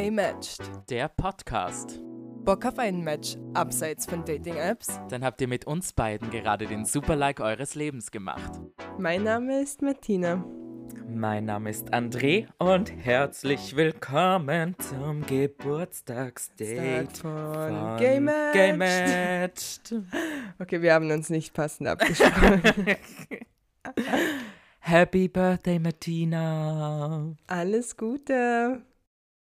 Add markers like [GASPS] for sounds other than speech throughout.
Gay Matched. Der Podcast. Bock auf ein Match abseits von Dating-Apps? Dann habt ihr mit uns beiden gerade den Super-Like eures Lebens gemacht. Mein Name ist Martina. Mein Name ist André und herzlich willkommen zum Geburtstagsdate Start von Gay Matched. Gay Matched. [LAUGHS] Okay, wir haben uns nicht passend abgesprochen. [LAUGHS] Happy Birthday, Martina. Alles Gute.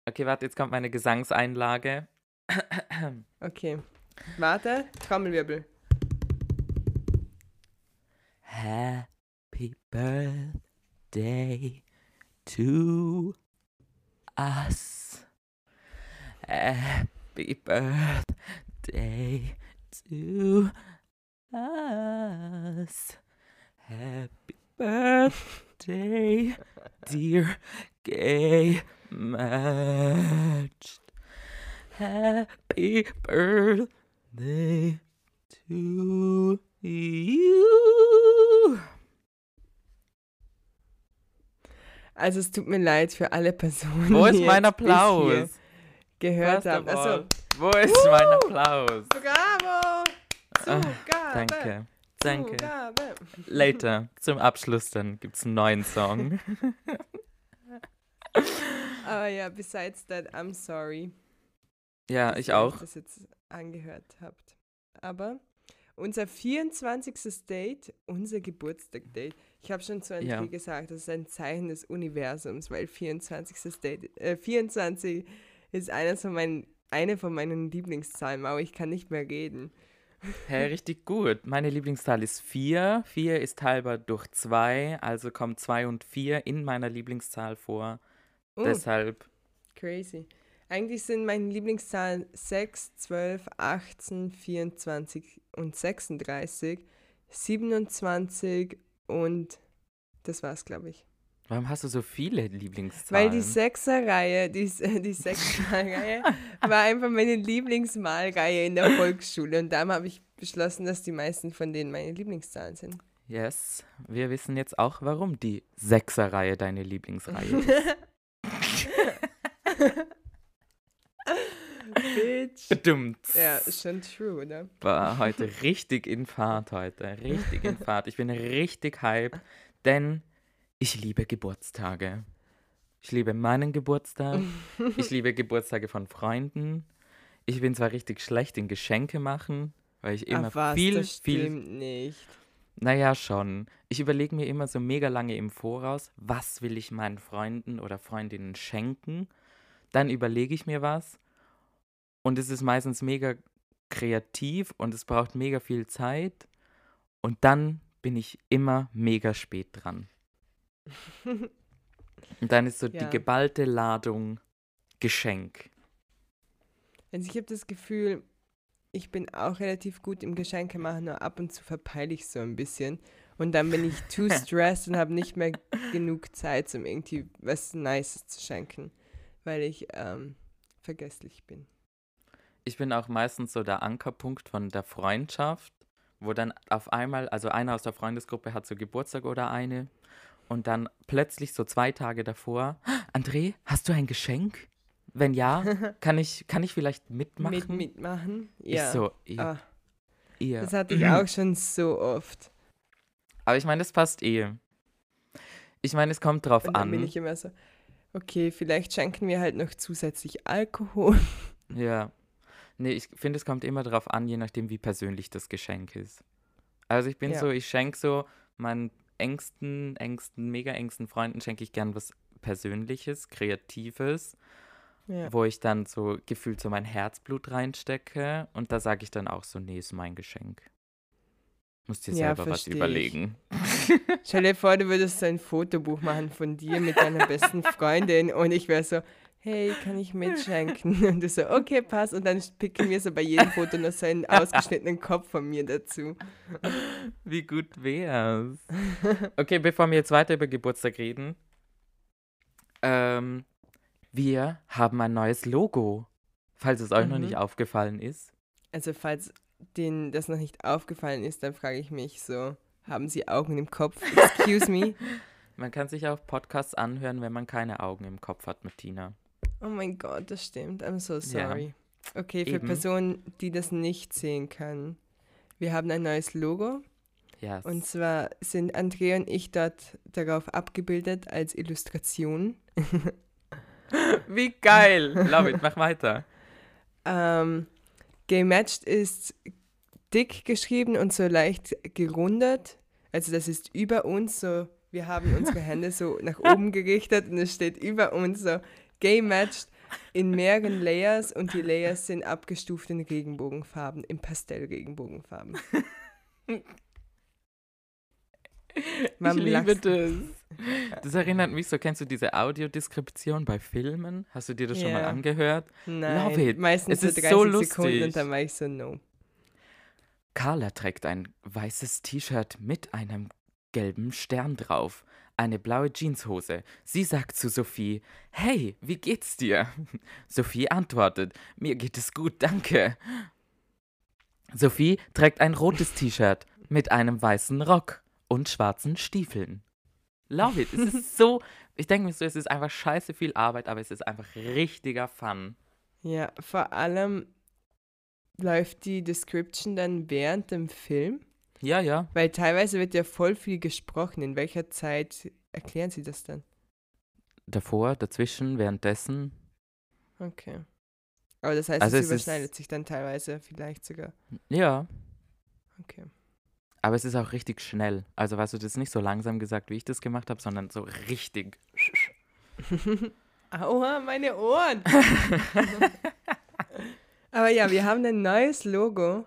Okay, warte, jetzt kommt meine Gesangseinlage. Okay. Warte, Trommelwirbel. Happy Birthday to us. Happy Birthday to us. Happy Birthday, dear gay matched. Happy Birthday to you. Also es tut mir leid für alle Personen, Wo ist die mein Applaus? gehört haben. all, Also, Wo ist mein Applaus? bravo! Ah, Zugabe! Danke, danke. Zugabe. Later, zum Abschluss dann gibt's einen neuen Song. [LAUGHS] Aber ja, besides that, I'm sorry. Ja, dass ich ihr euch auch. das jetzt angehört habt. Aber unser 24. Date, unser Geburtstag-Date, ich habe schon zu André Ja. gesagt, das ist ein Zeichen des Universums, weil 24. Date, äh, 24 ist einer von meinen, eine von meinen Lieblingszahlen, aber ich kann nicht mehr reden. [LAUGHS] Hä, richtig gut. Meine Lieblingszahl ist 4. 4 ist teilbar durch 2, also kommen 2 und 4 in meiner Lieblingszahl vor. Oh, Deshalb, crazy. Eigentlich sind meine Lieblingszahlen 6, 12, 18, 24 und 36, 27 und das war's, glaube ich. warum hast du so viele Lieblingszahlen? Weil die Sechserreihe, die, [LAUGHS] die Sechserreihe war einfach meine Lieblingsmalreihe in der Volksschule und darum habe ich beschlossen, dass die meisten von denen meine Lieblingszahlen sind. Yes, wir wissen jetzt auch, warum die Sechserreihe deine Lieblingsreihe [LAUGHS] ist. Bitch. Bedummt. Ja, ist schon true, oder? War heute richtig in Fahrt heute. Richtig in Fahrt. Ich bin richtig hype, denn ich liebe Geburtstage. Ich liebe meinen Geburtstag. Ich liebe Geburtstage von Freunden. Ich bin zwar richtig schlecht in Geschenke machen, weil ich immer Ach was, viel, das viel. nicht. Naja, schon. Ich überlege mir immer so mega lange im Voraus, was will ich meinen Freunden oder Freundinnen schenken. Dann überlege ich mir was. Und es ist meistens mega kreativ und es braucht mega viel Zeit. Und dann bin ich immer mega spät dran. [LAUGHS] Und dann ist so Ja. die geballte Ladung Geschenk. Also ich habe das Gefühl, ich bin auch relativ gut im Geschenke machen, nur ab und zu verpeile ich so ein bisschen. Und dann bin ich too [LAUGHS] stressed und habe nicht mehr genug Zeit, um irgendwie was Nices zu schenken, weil ich ähm, vergesslich bin. ich bin auch meistens so der Ankerpunkt von der Freundschaft, wo dann auf einmal, also einer aus der Freundesgruppe hat so Geburtstag oder eine und dann plötzlich so zwei Tage davor, André, hast du ein Geschenk? Wenn ja, [LAUGHS] kann ich, kann ich vielleicht mitmachen? Mit mitmachen? Ich Ja. so, ihr, Ah, ihr. das hatte ich auch [CLEARS THROAT] schon so oft. Aber ich meine, das passt eh. Ich meine, es kommt drauf Und dann an. bin ich immer so, okay, vielleicht schenken wir halt noch zusätzlich Alkohol. [LAUGHS] Ja. Nee, ich finde, es kommt immer darauf an, je nachdem, wie persönlich das Geschenk ist. Also ich bin Ja. so, ich schenke so meinen engsten, engsten, mega engsten Freunden schenke ich gern was Persönliches, Kreatives, Ja. wo ich dann so gefühlt so mein Herzblut reinstecke und da sage ich dann auch so, nee, ist mein Geschenk. Musst dir Ja, selber was überlegen. [LAUGHS] Stell dir vor, du würdest so ein Fotobuch machen von dir mit deiner besten Freundin und ich wäre so, hey, kann ich mitschenken? [LAUGHS] Und du so, okay, passt. Und dann picken wir so bei jedem Foto noch so einen [LAUGHS] ausgeschnittenen Kopf von mir dazu. Wie gut wär's? Okay, bevor wir jetzt weiter über Geburtstag reden. Ähm, wir haben ein neues Logo. Falls es euch noch Mhm. nicht aufgefallen ist. Also falls denen das noch nicht aufgefallen ist, dann frage ich mich so, haben sie Augen im Kopf? Excuse me? [LAUGHS] [LAUGHS] Man kann sich auch Podcasts anhören, wenn man keine Augen im Kopf hat mit Tina. Oh mein Gott, das stimmt. I'm so Ja. sorry. Okay, für Eben. Personen, die das nicht sehen können. Wir haben ein neues Logo Ja. und zwar sind Andrea und ich dort darauf abgebildet als Illustration. [LAUGHS] Wie geil! [LAUGHS] Love it, mach weiter. Ähm, gematcht ist dick geschrieben und so leicht gerundet. Also das ist über uns so. Wir haben unsere Hände so [LAUGHS] nach oben gerichtet und es steht über uns so gay matched in mehreren Layers und die Layers sind abgestuft in Regenbogenfarben, in Pastellregenbogenfarben. [LAUGHS] [LAUGHS] Warum ich liebe das. Das erinnert mich so, kennst du diese Audiodeskription bei Filmen? Hast du dir das schon mal angehört? Nein, Love it. meistens Es ist 30 so Sekunden lustig. und dann war ich so, no. Carla trägt ein weißes T-Shirt mit einem gelben Stern drauf, eine blaue Jeanshose. Sie sagt zu Sophie, Hey, wie geht's dir? [LAUGHS] Sophie antwortet, Mir geht es gut, danke. Sophie trägt ein rotes T-Shirt mit einem weißen Rock und schwarzen Stiefeln. Love it. Es ist [LAUGHS] so, ich denke mir so, es ist einfach scheiße viel Arbeit, aber es ist einfach richtiger Fun. Ja, vor allem läuft die Description dann während dem Film, Ja, ja. weil teilweise wird ja voll viel gesprochen. In welcher Zeit erklären sie das dann? Davor, dazwischen, währenddessen. Okay. Aber das heißt, Also es es überschneidet sich dann teilweise vielleicht sogar. Ja. Okay. Aber es ist auch richtig schnell. Also, weißt du, das ist nicht so langsam gesagt, wie ich das gemacht habe, sondern so richtig. [LAUGHS] Aua, meine Ohren! [LAUGHS] Aber ja, wir haben ein neues Logo.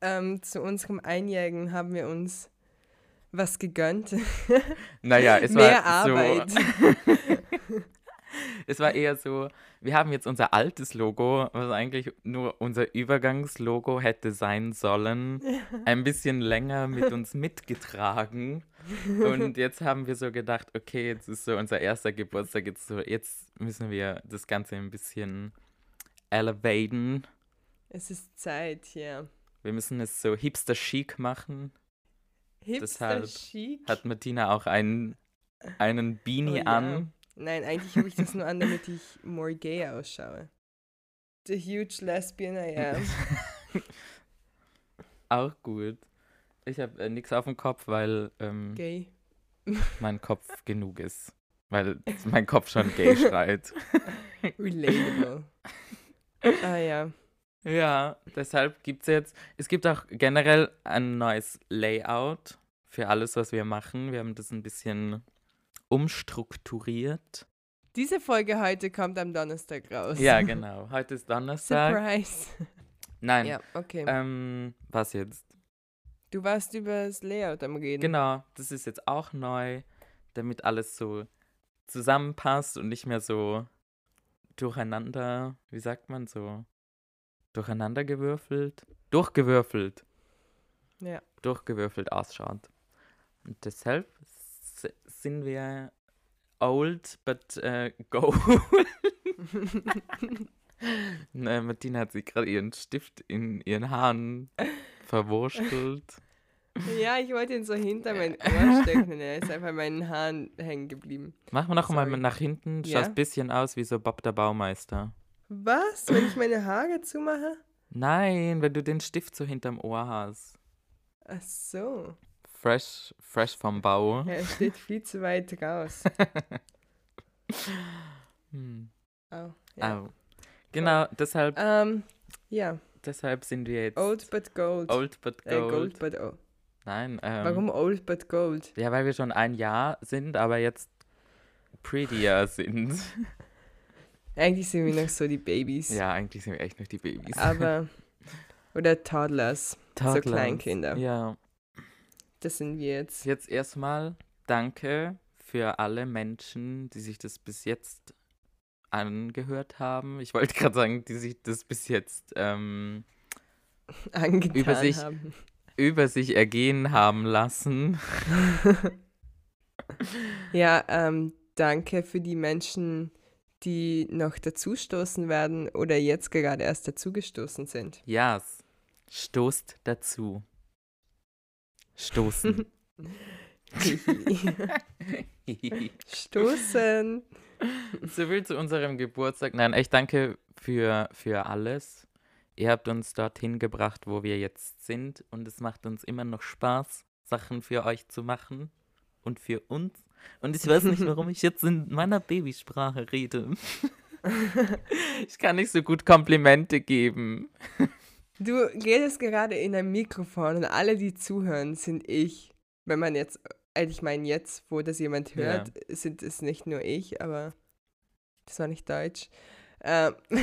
Ähm, zu unserem Einjährigen haben wir uns was gegönnt. Naja, es Mehr war Arbeit. so. [LAUGHS] es war eher so, wir haben jetzt unser altes Logo, was eigentlich nur unser Übergangslogo hätte sein sollen, [LAUGHS] ein bisschen länger mit uns [LAUGHS] mitgetragen. Und jetzt haben wir so gedacht, okay, jetzt ist so unser erster Geburtstag, jetzt so, jetzt müssen wir das Ganze ein bisschen elevaten. Es ist Zeit, ja. Wir müssen es so hipster chic machen. Hipster Deshalb chic. Hat Martina auch einen, einen Beanie Oh an. Nein, eigentlich habe ich das nur an, damit ich more gay ausschaue. The huge lesbian I am. [LAUGHS] Auch gut. Ich habe äh, nichts auf dem Kopf, weil ähm, Gay. mein Kopf genug ist. Weil [LAUGHS] mein Kopf schon gay schreit. [LAUGHS] Relatable. ah ja. Ja, deshalb gibt es jetzt, es gibt auch generell ein neues Layout für alles, was wir machen. Wir haben das ein bisschen umstrukturiert. Diese Folge heute kommt am Donnerstag raus. Ja, genau. Heute ist Donnerstag. Surprise. Nein, Ja, okay. ähm, was jetzt? Du warst über das Layout am Reden. Genau, das ist jetzt auch neu, damit alles so zusammenpasst und nicht mehr so durcheinander, wie sagt man so, durcheinandergewürfelt, durchgewürfelt, Ja. durchgewürfelt ausschaut. Und deshalb sind wir old but äh, gold. [LAUGHS] ne, Martina hat sich gerade ihren Stift in ihren Haaren verwurschtelt. ja, ich wollte ihn so hinter mein Ohr stecken. Er ist einfach in meinen Haaren hängen geblieben. Machen wir noch mal Sorry. nach hinten. Ja? Schaut ein bisschen aus wie so Bob der Baumeister. Was? Wenn ich meine Haare zumache? Nein, wenn du den Stift so hinterm Ohr hast. Ach so. Fresh, fresh vom Bau. Ja, [LAUGHS] er steht viel zu weit raus. [LAUGHS] Hm. Au. Ja. Au. Genau, deshalb, Ähm, ja. deshalb sind wir jetzt Old but gold. old but Äh, gold. gold but old. Nein, ähm, Warum old but gold? Ja, weil wir schon ein Jahr sind, aber jetzt prettier sind. [LAUGHS] Eigentlich sind wir noch so die Babys. ja, eigentlich sind wir echt noch die Babys. Aber. Oder Toddlers. Toddlers. Kleinkinder. Ja. Das sind wir jetzt. Jetzt erstmal danke für alle Menschen, die sich das bis jetzt angehört haben. Ich wollte gerade sagen, die sich das bis jetzt ähm, [LAUGHS] Über sich- haben. über sich ergehen haben lassen. [LAUGHS] Ja, ähm, danke für die Menschen, die noch dazustoßen werden oder jetzt gerade erst dazugestoßen sind. Ja, yes. stoßt dazu. Stoßen. [LAUGHS] Stoßen. so viel zu unserem Geburtstag. Nein, echt danke für, für alles. Ihr habt uns dorthin gebracht, wo wir jetzt sind. Und es macht uns immer noch Spaß, Sachen für euch zu machen. Und für uns. Und ich weiß nicht, warum ich jetzt in meiner Babysprache rede. [LAUGHS] ich kann nicht so gut Komplimente geben. Du redest gerade in ein Mikrofon und alle, die zuhören, sind ich. Wenn man jetzt, also ich meine jetzt, wo das jemand hört, sind es nicht nur ich, aber das war nicht Deutsch. Ähm [LAUGHS]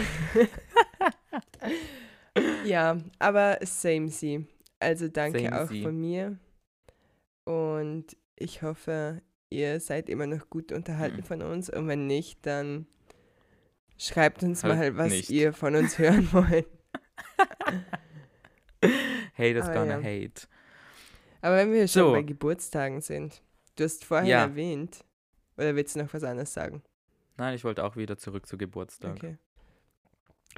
ja, aber same sie. Also danke Same auch sie. von mir. Und ich hoffe, ihr seid immer noch gut unterhalten Mhm. von uns. Und wenn nicht, dann schreibt uns Halt mal, was nicht. ihr von uns hören [LAUGHS] wollt. Haters Ah, gonna ja. hate. Aber wenn wir schon So. bei Geburtstagen sind, du hast vorhin Ja. erwähnt, oder willst du noch was anderes sagen? Nein, ich wollte auch wieder zurück zu Geburtstag. Okay.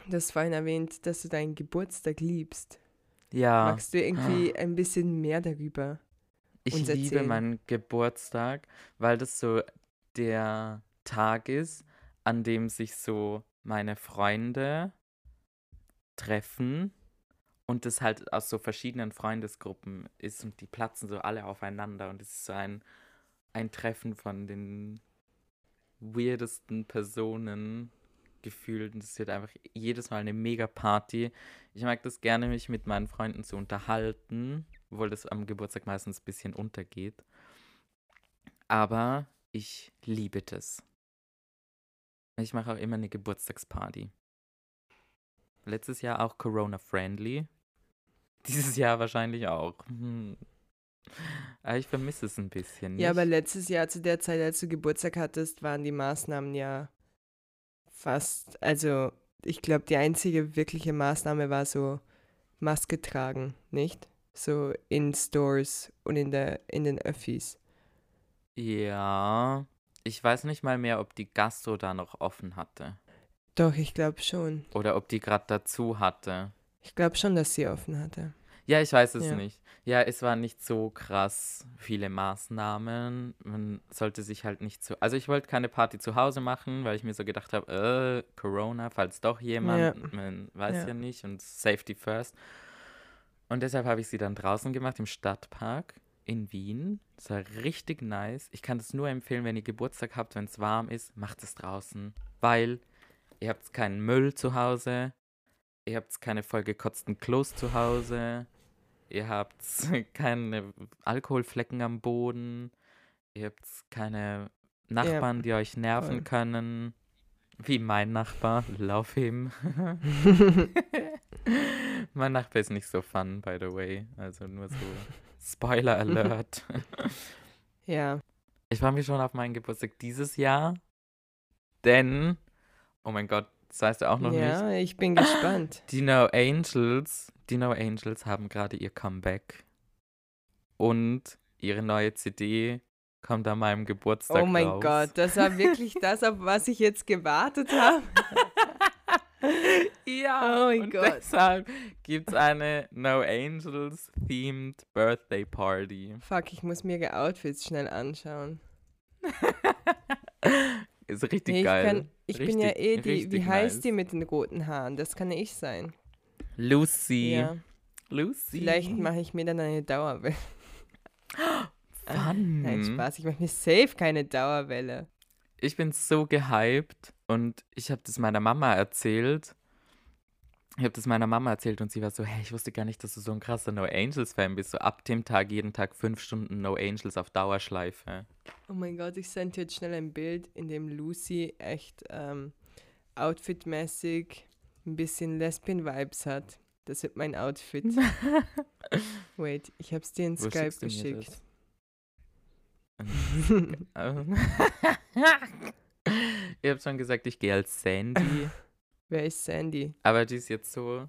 Du hast vorhin erwähnt, dass du deinen Geburtstag liebst. Ja, Magst du irgendwie [GASPS] ein bisschen mehr darüber? ich uns liebe erzählen? meinen Geburtstag, weil das so der Tag ist, an dem sich so meine Freunde treffen und das halt aus so verschiedenen Freundesgruppen ist und die platzen so alle aufeinander und es ist so ein, ein Treffen von den weirdesten Personen gefühlt und es wird einfach jedes Mal eine mega Party. Ich mag das gerne, mich mit meinen Freunden zu unterhalten, obwohl das am Geburtstag meistens ein bisschen untergeht. Aber ich liebe das. Ich mache auch immer eine Geburtstagsparty. Letztes Jahr auch Corona-friendly. [LAUGHS] Dieses Jahr wahrscheinlich auch. Hm. Aber ich vermisse es ein bisschen. Ja, aber nicht? letztes Jahr zu der Zeit, als du Geburtstag hattest, waren die Maßnahmen ja fast, also ich glaube, die einzige wirkliche Maßnahme war so Maske tragen, nicht? So in Stores und in, der, in den Öffis. Ja. Ich weiß nicht mal mehr, ob die Gastro da noch offen hatte. Doch, ich glaube schon. Oder ob die gerade dazu hatte. Ich glaube schon, dass sie offen hatte. Ja, ich weiß es Ja. nicht. Ja, es waren nicht so krass viele Maßnahmen. Man sollte sich halt nicht so. Also ich wollte keine Party zu Hause machen, weil ich mir so gedacht habe, äh, Corona, falls doch jemand, man weiß ja. Ja. nicht und Safety first. Und deshalb habe ich sie dann draußen gemacht im Stadtpark in Wien. Das war richtig nice. Ich kann das nur empfehlen, wenn ihr Geburtstag habt, wenn es warm ist, macht es draußen. Weil ihr habt keinen Müll zu Hause, ihr habt keine vollgekotzten Klos zu Hause, ihr habt [LAUGHS] keine Alkoholflecken am Boden, ihr habt keine Nachbarn, die euch nerven voll. können. Wie mein Nachbar, lauf ihm. [LAUGHS] mein Nachbar ist nicht so fun, by the way. Also nur so Spoiler Alert. Ja. Ich freue mich schon auf meinen Geburtstag dieses Jahr, denn, oh mein Gott, das weißt du auch noch nicht. ja, ich bin gespannt. [GASPS] Die No Angels, die No Angels haben gerade ihr Comeback und ihre neue CD kommt an meinem Geburtstag Oh mein raus. Gott, das war wirklich [LAUGHS] das, auf was ich jetzt gewartet habe. [LAUGHS] Ja, Oh mein und Gott. deshalb gibt es eine No Angels themed Birthday Party. Fuck, ich muss mir die Outfits schnell anschauen. [LAUGHS] Ist richtig Nee, ich geil. kann, ich bin ja Richtig- eh die, wie richtig heißt nice. die mit den roten Haaren? Das kann ich sein. Lucy. Ja, Lucy. vielleicht mache ich mir dann eine Dauerwelle. [GASPS] Wann? Nein, Spaß, ich mache mir safe keine Dauerwelle. Ich bin so gehypt und ich habe das meiner Mama erzählt. Ich habe das meiner Mama erzählt und sie war so, hey, ich wusste gar nicht, dass du so ein krasser No Angels Fan bist. So ab dem Tag, jeden Tag fünf Stunden No Angels auf Dauerschleife. Oh mein Gott, ich sende dir jetzt schnell ein Bild, in dem Lucy echt ähm, outfitmäßig ein bisschen Lesbian-Vibes hat. Das wird mein Outfit. [LAUGHS] Wait, ich hab's dir in Wo Skype geschickt. [LAUGHS] [LAUGHS] Ihr habt schon gesagt, ich gehe als Sandy, Wer ist Sandy? aber die ist jetzt so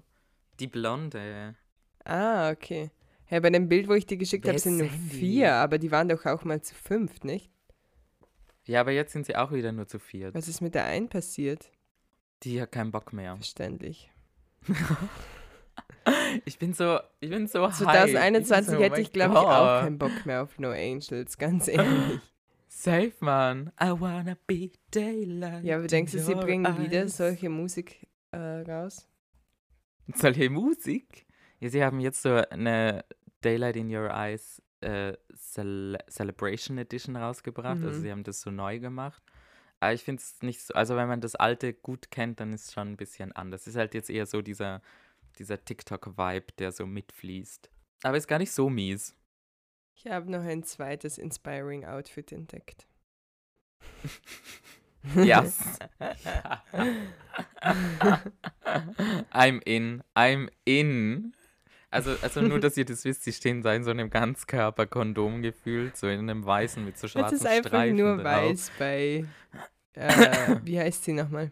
die Blonde. Ah, okay. Hey, bei dem Bild, wo ich dir geschickt habe, sind nur vier, aber die waren doch auch mal zu fünft, nicht? Ja, aber jetzt sind sie auch wieder nur zu viert. Was ist mit der einen passiert? Die hat keinen Bock mehr. Verständlich. [LAUGHS] Ich bin so, ich bin so 2021 so, oh hätte ich, glaube ich, auch keinen Bock mehr auf No Angels, ganz ehrlich. Safe, man. I wanna be daylight. Ja, aber denkst du, sie bringen wieder eyes. solche Musik äh, raus? Solche Musik? Ja, sie haben jetzt so eine Daylight in Your Eyes äh, Cele Celebration Edition rausgebracht. Also Mhm. sie haben das so neu gemacht. Aber ich finde es nicht so, also wenn man das alte gut kennt, dann ist es schon ein bisschen anders. Es ist halt jetzt eher so dieser, dieser TikTok-Vibe, der so mitfließt. Aber ist gar nicht so mies. Ich habe noch ein zweites Inspiring Outfit entdeckt. [LAUGHS] Yes. [LAUGHS] I'm in. I'm in. Also, also nur, dass ihr das wisst, sie stehen da in so einem Ganzkörper-Kondom gefühlt, so in einem weißen mit so schwarzen ist einfach Streifen nur drauf. weiß bei. Äh, [LAUGHS] wie heißt sie nochmal?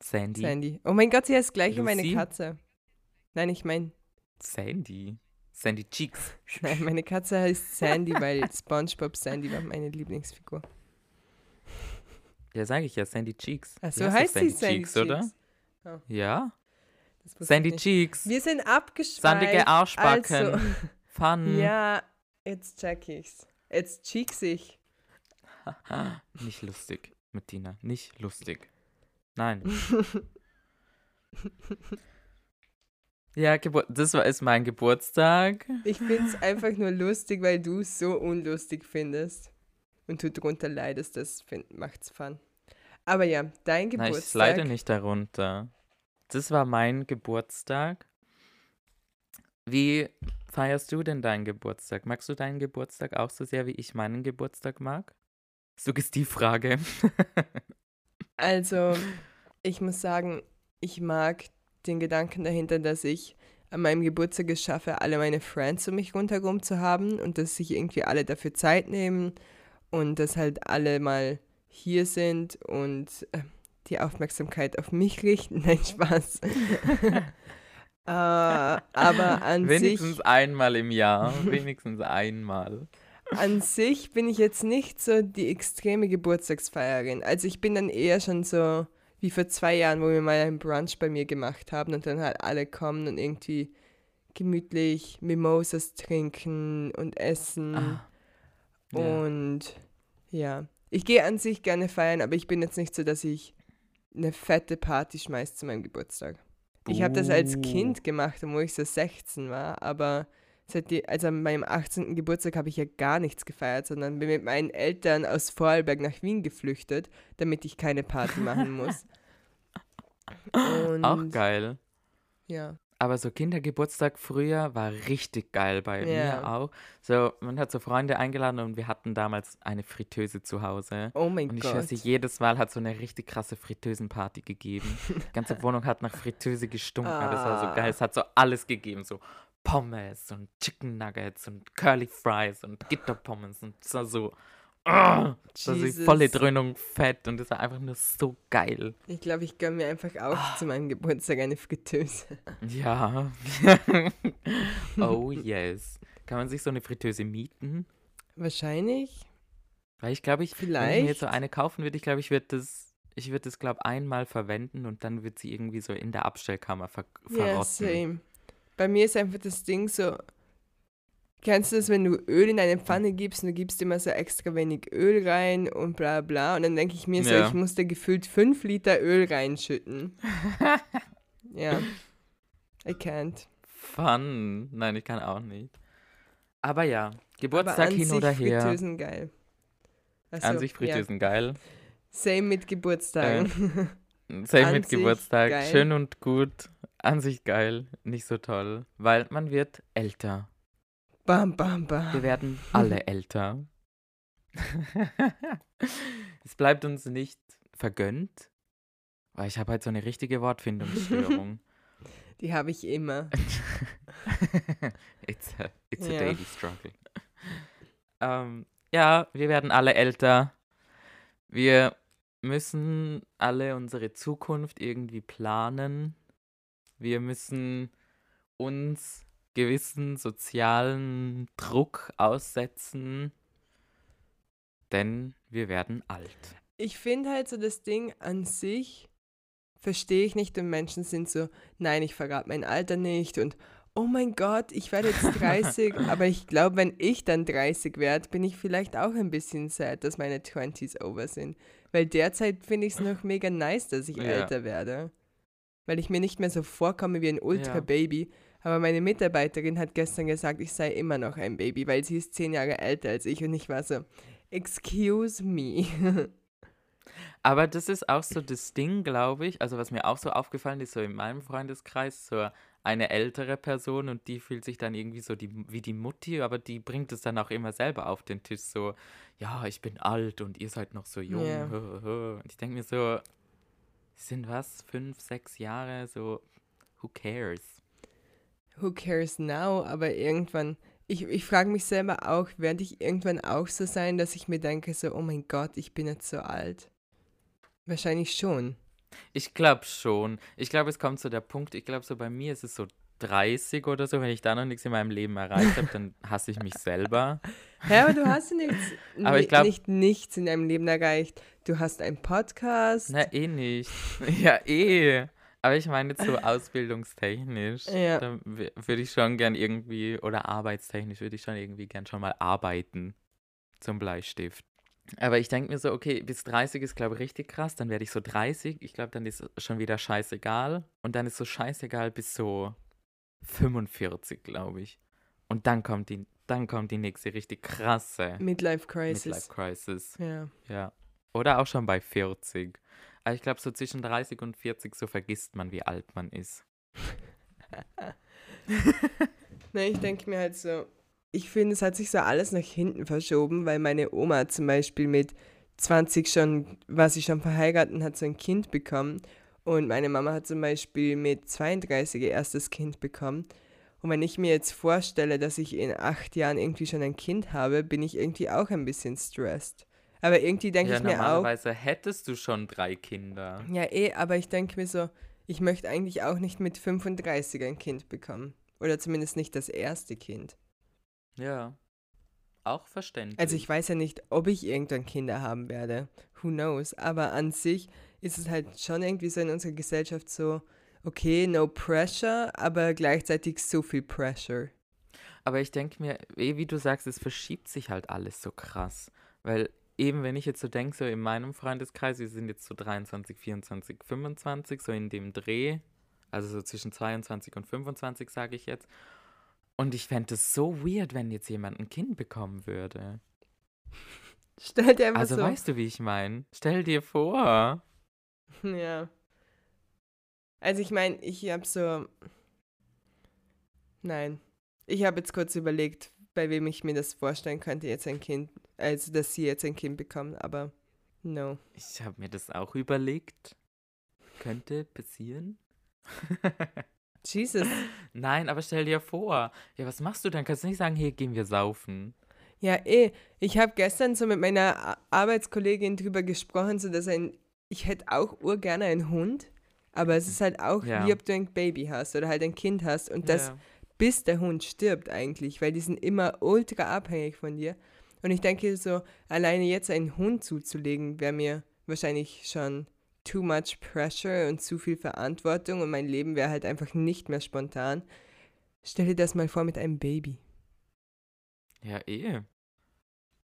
Sandy. Sandy. Oh mein Gott, sie heißt gleich wie meine? Katze. Nein, ich meine, Sandy. Sandy Cheeks. [LAUGHS] nein, meine Katze heißt Sandy, weil SpongeBob Sandy war meine Lieblingsfigur. Ja, sage ich ja, Sandy Cheeks. Ach so heißt sie Sandy Cheeks, oder? Cheeks. Ja. Das wusste ich Sandy. Cheeks. Wir sind abgeschweift. Sandige Arschbacken. Also, Fun. [LAUGHS] ja, jetzt check ich's. Jetzt cheeks ich. [LAUGHS] Nicht lustig, Bettina. Nicht lustig. Nein. Ja, Gebur das war, ist mein Geburtstag. Ich find's einfach nur lustig, weil du es so unlustig findest. Und du drunter leidest, das find, macht's fun. Aber ja, dein Nein, Geburtstag. ich leide nicht darunter. Das war mein Geburtstag. Wie feierst du denn deinen Geburtstag? Magst du deinen Geburtstag auch so sehr, wie ich meinen Geburtstag mag? Suggestivfrage. [LAUGHS] Also, ich muss sagen, ich mag den Gedanken dahinter, dass ich an meinem Geburtstag es schaffe, alle meine Friends um mich rundherum zu haben und dass sich irgendwie alle dafür Zeit nehmen und dass halt alle mal hier sind und äh, die Aufmerksamkeit auf mich [LAUGHS] richten. Nein, Spaß. [LAUGHS] äh, aber an Wenigstens sich, einmal im Jahr. Wenigstens einmal. an sich bin ich jetzt nicht so die extreme Geburtstagsfeierin. Also ich bin dann eher schon so wie vor zwei Jahren, wo wir mal einen Brunch bei mir gemacht haben und dann halt alle kommen und irgendwie gemütlich Mimosas trinken und essen. Ah, ja. Und ja, ich gehe an sich gerne feiern, aber ich bin jetzt nicht so, dass ich eine fette Party schmeiß zu meinem Geburtstag. Ich habe das als Uh. Kind gemacht, wo ich so 16 war, aber seit die, also an meinem 18. Geburtstag habe ich ja gar nichts gefeiert, sondern bin mit meinen Eltern aus Vorarlberg nach Wien geflüchtet, damit ich keine Party machen muss. Und Auch geil. Ja. Aber so Kindergeburtstag früher war richtig geil bei Ja. mir auch. So, man hat so Freunde eingeladen und wir hatten damals eine Fritteuse zu Hause. Oh mein Und ich Gott. dir, jedes Mal hat so eine richtig krasse Fritteusenparty gegeben. [LAUGHS] Die ganze Wohnung hat nach Fritteuse gestunken, aber das war so Ah. geil. Es hat so alles gegeben, so Pommes und Chicken Nuggets und Curly Fries und Gitterpommes und war so, ah, das war so die volle. Dröhnung fett und es war einfach nur so geil. Ich glaube, ich gönne mir einfach auch zu meinem Geburtstag eine Fritteuse. Ja. [LAUGHS] oh yes. Kann man sich so eine Fritteuse mieten? Wahrscheinlich. Weil ich glaube, ich, wenn ich mir jetzt so eine kaufen würde, ich glaube, ich würde das, ich würde das, glaube einmal verwenden und dann wird sie irgendwie so in der Abstellkammer ver Ja, verrotten. same. Bei mir ist einfach das Ding so, kennst du das, wenn du Öl in eine Pfanne gibst und du gibst immer so extra wenig Öl rein und bla bla und dann denke ich mir so, Ja. ich musste gefühlt 5 Liter Öl reinschütten. [LAUGHS] ja. I can't. Fun. Nein, ich kann auch nicht. Aber ja, Aber Geburtstag an hin oder her. Fritteusen geil. Also, An sich ja. Fritteusen geil. Same mit Geburtstagen. Same [LAUGHS] An mit Geburtstag. geil. Schön und gut. An sich geil. Nicht so toll. Weil man wird älter. bam, bam, bam. Wir werden [LAUGHS] alle älter. [LAUGHS] es bleibt uns nicht vergönnt. Weil ich habe halt so eine richtige Wortfindungsstörung. [LAUGHS] Die habe ich immer. it's a, it's a Ja. daily struggle. ähm, ja, wir werden alle älter. Wir müssen alle unsere Zukunft irgendwie planen. Wir müssen uns gewissen sozialen Druck aussetzen, denn wir werden alt. Ich finde halt so das Ding an sich, verstehe ich nicht und Menschen sind so, nein, ich verrate mein Alter nicht und oh mein Gott, ich werde jetzt [LAUGHS] 30, aber ich glaube, wenn ich dann 30 werde, bin ich vielleicht auch ein bisschen sad, dass meine 20s over sind. Weil derzeit finde ich es noch mega nice, dass ich Ja. älter werde. Weil ich mir nicht mehr so vorkomme wie ein Ja. Ultra-Baby. Aber meine Mitarbeiterin hat gestern gesagt, ich sei immer noch ein Baby, weil sie ist zehn Jahre älter als ich und ich war so, excuse me. [LAUGHS] Aber das ist auch so das Ding, glaube ich. Also, was mir auch so aufgefallen ist, so in meinem Freundeskreis, so eine ältere Person und die fühlt sich dann irgendwie so die, wie die Mutti, aber die bringt es dann auch immer selber auf den Tisch. So, ja, ich bin alt und ihr seid noch so jung. Ja. hö. Und ich denke mir so, sind was, fünf, sechs Jahre, so, who cares? Who cares now? Aber irgendwann, ich, ich frage mich selber auch, werde ich irgendwann auch so sein, dass ich mir denke, so, oh mein Gott, ich bin jetzt so alt. Wahrscheinlich schon. Ich glaube schon. Ich glaube, es kommt so der Punkt, ich glaube, so bei mir ist es so 30 oder so, wenn ich da noch nichts in meinem Leben erreicht habe, dann hasse ich mich selber. Ja, aber du hast nichts, [LAUGHS] Aber ich glaub- nicht nichts in deinem Leben erreicht. Du hast einen Podcast. Na, eh nicht. [LAUGHS] Ja, eh. Aber ich meine jetzt so ausbildungstechnisch. [LAUGHS] Ja. Da würde ich schon gern irgendwie, oder arbeitstechnisch würde ich schon irgendwie gern schon mal arbeiten zum Bleistift. Aber ich denke mir so, okay, bis 30 ist, glaube ich, richtig krass. Dann werde ich so 30. Ich glaube, dann ist schon wieder scheißegal. Und dann ist so scheißegal bis so 45, glaube ich. Und dann kommt die, dann kommt die nächste richtig krasse Midlife Crisis. Midlife Crisis. Ja. Ja. Oder auch schon bei 40. Aber ich glaube, so zwischen 30 und 40, so vergisst man, wie alt man ist. [LAUGHS] Ne, ich denke mir halt so, ich finde, es hat sich so alles nach hinten verschoben, weil meine Oma zum Beispiel mit 20 schon, war sie schon verheiratet und hat so ein Kind bekommen. Und meine Mama hat zum Beispiel mit 32 ihr erstes Kind bekommen. Und wenn ich mir jetzt vorstelle, dass ich in acht Jahren irgendwie schon ein Kind habe, bin ich irgendwie auch ein bisschen stressed. Aber irgendwie denke ja, ich mir auch, normalerweise hättest du schon drei Kinder. ja eh, aber ich denke mir so, ich möchte eigentlich auch nicht mit 35 ein Kind bekommen. Oder zumindest nicht das erste Kind. Ja. Auch verständlich. Also ich weiß ja nicht, ob ich irgendwann Kinder haben werde. Who knows? Aber an sich ist es halt schon irgendwie so in unserer Gesellschaft so, okay, no pressure, aber gleichzeitig so viel pressure. Aber ich denke mir, eh, wie du sagst, es verschiebt sich halt alles so krass. Weil eben, wenn ich jetzt so denke, so in meinem Freundeskreis, wir sind jetzt so 23, 24, 25, so in dem Dreh, also so zwischen 22 und 25, sage ich jetzt. Und ich fände es so weird, wenn jetzt jemand ein Kind bekommen würde. [LAUGHS] Stell dir einfach Also so. weißt du, wie ich meine? Stell dir vor. [LAUGHS] Ja. Also ich meine, ich habe so. Nein. Ich habe jetzt kurz überlegt, bei wem ich mir das vorstellen könnte, jetzt ein Kind, also dass sie jetzt ein Kind bekommen, aber no. Ich habe mir das auch überlegt. Könnte passieren. [LAUGHS] Jesus. Nein, aber stell dir vor. Ja, was machst du dann? Kannst du nicht sagen, hier gehen wir saufen. Ja, eh. Ich habe gestern so mit meiner Arbeitskollegin drüber gesprochen, so dass ein, ich hätte auch urgerne einen Hund, aber es ist halt auch, Ja. wie ob du ein Baby hast oder halt ein Kind hast und das Ja. bis der Hund stirbt eigentlich, weil die sind immer ultra abhängig von dir. Und ich denke so, alleine jetzt einen Hund zuzulegen, wäre mir wahrscheinlich schon too much pressure und zu viel Verantwortung und mein Leben wäre halt einfach nicht mehr spontan. Stell dir das mal vor mit einem Baby. Ja, eh.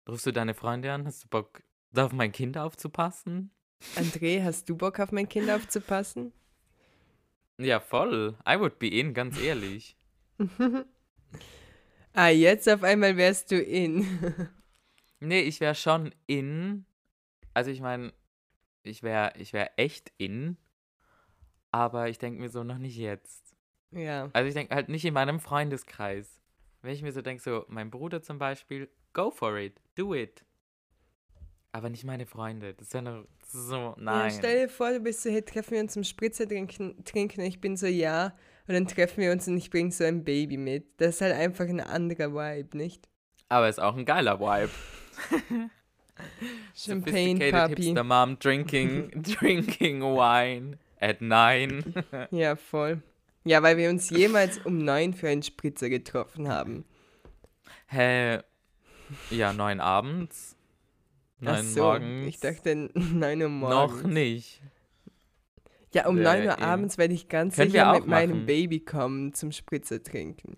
Rufst du deine Freunde an? Hast du Bock, da auf mein Kind aufzupassen? André, hast du Bock auf mein Kind aufzupassen? Ja, voll. I would be in, ganz ehrlich. [LAUGHS] ah, jetzt auf einmal wärst du in. [LAUGHS] nee, ich wäre schon in. Also ich meine, ich wäre ich wär echt in. Aber ich denke mir so, noch nicht jetzt. ja. Also ich denke halt nicht in meinem Freundeskreis. Wenn ich mir so denke, so mein Bruder zum Beispiel, go for it, do it. Aber nicht meine Freunde. Das ist ja noch so, ja. nein. Stell dir vor, du bist so, hey, treffen wir uns zum Spritzer trinken, trinken. Ich bin so, ja. Und dann treffen wir uns und ich bringe so ein Baby mit. Das ist halt einfach ein anderer Vibe, nicht? Aber ist auch ein geiler Vibe. [LAUGHS] Champagne Papi. hipster mom drinking, [LAUGHS] drinking wine at nine. [LAUGHS] Ja, voll. Ja, weil wir uns jemals um neun für einen Spritzer getroffen haben. Hä? Ja, neun abends. Neun so, morgens. ich dachte [LAUGHS] neun Uhr morgens. Noch nicht. Ja, um Ja, 9 Uhr eben. abends werde ich ganz Können sicher mit meinem machen. Baby kommen zum Spritzer trinken.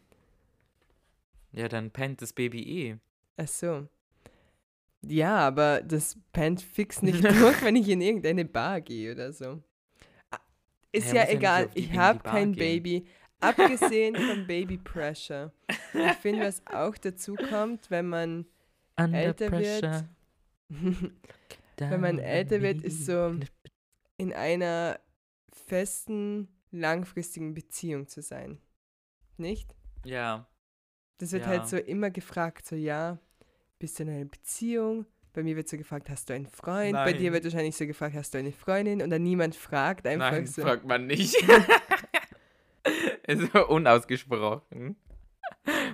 Ja, dann pennt das Baby eh. Ach so. Ja, aber das pennt fix nicht [LAUGHS] durch, wenn ich in irgendeine Bar gehe oder so. Ah, Ist Ja, ja egal, ich habe kein gehen. Baby. Abgesehen von Baby Pressure. Ich finde, was auch dazu kommt, wenn man [LAUGHS] Under älter wird, pressure. [LAUGHS] wenn man älter wird, ist so in einer festen, langfristigen Beziehung zu sein. Nicht? Ja, Das wird Ja. halt so immer gefragt, so ja, bist du in einer Beziehung? Bei mir wird so gefragt, hast du einen Freund? Bei dir Nein. wird wahrscheinlich so gefragt, hast du eine Freundin? Und dann niemand fragt einfach nein, so. fragt man nicht. [LAUGHS] [LAUGHS] ist so unausgesprochen.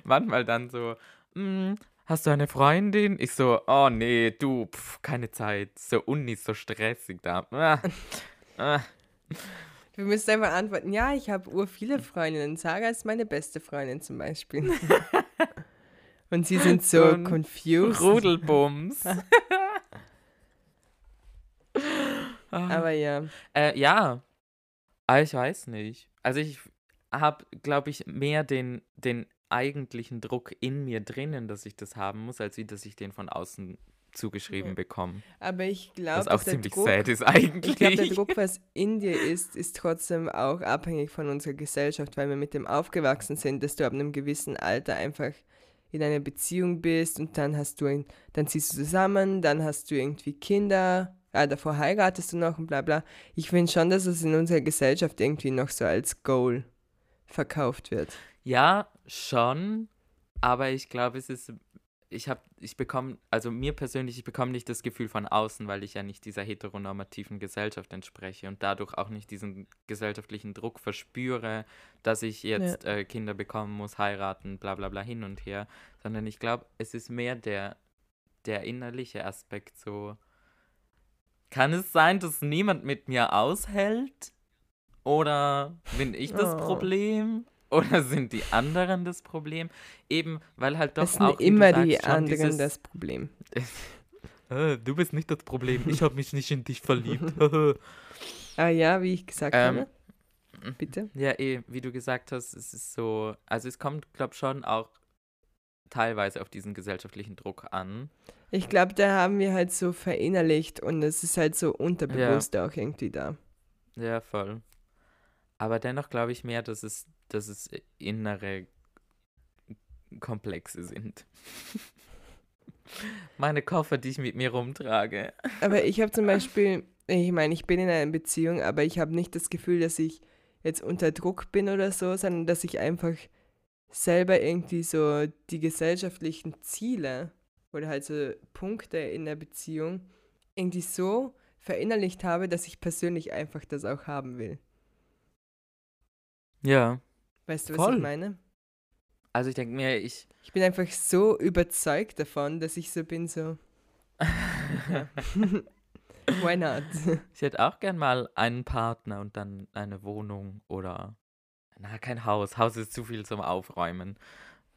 Manchmal dann so, "Mm, hast du eine Freundin? Ich so, oh nee, du, pf, keine Zeit. So Uni, so stressig da. Ah, [LAUGHS] ah. Wir müssen einfach antworten, ja, ich habe ur viele Freundinnen. Saga ist meine beste Freundin zum Beispiel. [LAUGHS] Und sie sind so, So confused. Rudelbums. [LAUGHS] Ah. Aber ja. Äh, ja. Aber ich weiß nicht. Also ich habe, glaube ich, mehr den, den eigentlichen Druck in mir drinnen, dass ich das haben muss, als wie, dass ich den von außen zugeschrieben Ja. bekomme. Aber ich glaube, Was auch der ziemlich Druck, sad ist ich eigentlich. glaube, der Druck, was [LAUGHS] in dir ist, ist trotzdem auch abhängig von unserer Gesellschaft, weil wir mit dem aufgewachsen sind, dass du ab einem gewissen Alter einfach in einer Beziehung bist und dann hast du ein, dann ziehst du zusammen, dann hast du irgendwie Kinder, ah, davor heiratest du noch und bla bla. Ich finde schon, dass es in unserer Gesellschaft irgendwie noch so als Goal verkauft wird. Ja, schon, aber ich glaube, es ist, ich habe, ich bekomme, also mir persönlich, ich bekomme nicht das Gefühl von außen, weil ich ja nicht dieser heteronormativen Gesellschaft entspreche und dadurch auch nicht diesen gesellschaftlichen Druck verspüre, dass ich jetzt äh, Kinder bekommen muss, heiraten, bla bla bla hin und her, sondern ich glaube, es ist mehr der, der innerliche Aspekt so. Kann es sein, dass niemand mit mir aushält? Oder bin ich das Oh. Problem? Oder sind die anderen das Problem? Eben, weil halt doch Das sind auch, immer die sagst, schon anderen das Problem. Äh, [LAUGHS] du bist nicht das Problem, ich habe mich nicht in dich verliebt. [LAUGHS] [LAUGHS] Ah ja, wie ich gesagt Ähm, habe. Bitte. ja, eh, wie du gesagt hast, es ist so, also es kommt, glaube schon auch teilweise auf diesen gesellschaftlichen Druck an. Ich glaube, da haben wir halt so verinnerlicht und es ist halt so unterbewusst auch irgendwie da. Ja, voll. Aber dennoch glaube ich mehr, dass es, dass es innere Komplexe sind. Meine Koffer, die ich mit mir rumtrage. Aber ich habe zum Beispiel, ich meine, ich bin in einer Beziehung, aber ich habe nicht das Gefühl, dass ich jetzt unter Druck bin oder so, sondern dass ich einfach selber irgendwie so die gesellschaftlichen Ziele oder halt so Punkte in der Beziehung irgendwie so verinnerlicht habe, dass ich persönlich einfach das auch haben will. Ja. Weißt du, was Voll. ich meine? Also ich denke mir, ich. Ich bin einfach so überzeugt davon, dass ich so bin, so, [LAUGHS] [LAUGHS] why not? Ich hätte auch gern mal einen Partner und dann eine Wohnung oder. Na, kein Haus. Haus ist zu viel zum Aufräumen.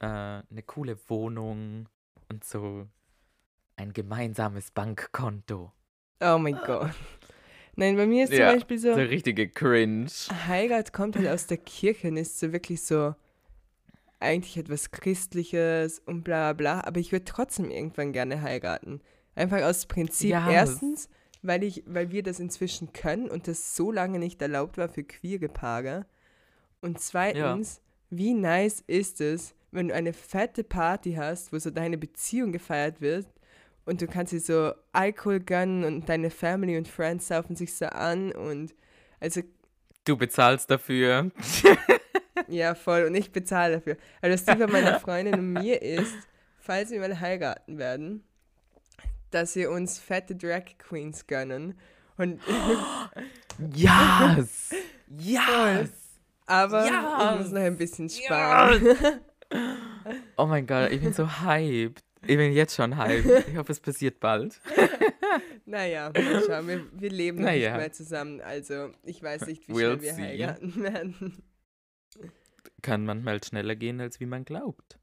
Äh, eine coole Wohnung und so ein gemeinsames Bankkonto. Oh mein Gott. Nein, bei mir ist Ja, zum Beispiel so, So richtige Cringe. Heirat kommt halt aus der Kirche und ist so wirklich so eigentlich etwas Christliches und bla bla bla, aber ich würde trotzdem irgendwann gerne heiraten. Einfach aus Prinzip. Ja, Erstens, weil, ich, weil wir das inzwischen können und das so lange nicht erlaubt war für queere Paare. Und zweitens, wie nice ist es, wenn du eine fette Party hast, wo so deine Beziehung gefeiert wird und du kannst dir so Alkohol gönnen und deine Family und Friends saufen sich so an und also Du bezahlst dafür. [LAUGHS] ja, voll. Und ich bezahle dafür. Also das Ziel von meiner [LAUGHS] Freundin und mir ist, falls wir mal heiraten werden, dass wir uns fette Drag Queens gönnen. Und, [GASPS] Yes! [LAUGHS] Yes! aber Ja. ich muss noch ein bisschen sparen. Oh mein Gott, ich bin so hyped. Ich bin jetzt schon hyped. [LAUGHS] Ich hoffe, es passiert bald. [LAUGHS] naja, mal schauen. Wir, wir leben noch Naja. nicht mehr zusammen. Also ich weiß nicht, wie We'll schnell wir see. heiraten [LAUGHS] werden. Kann manchmal schneller gehen, als wie man glaubt.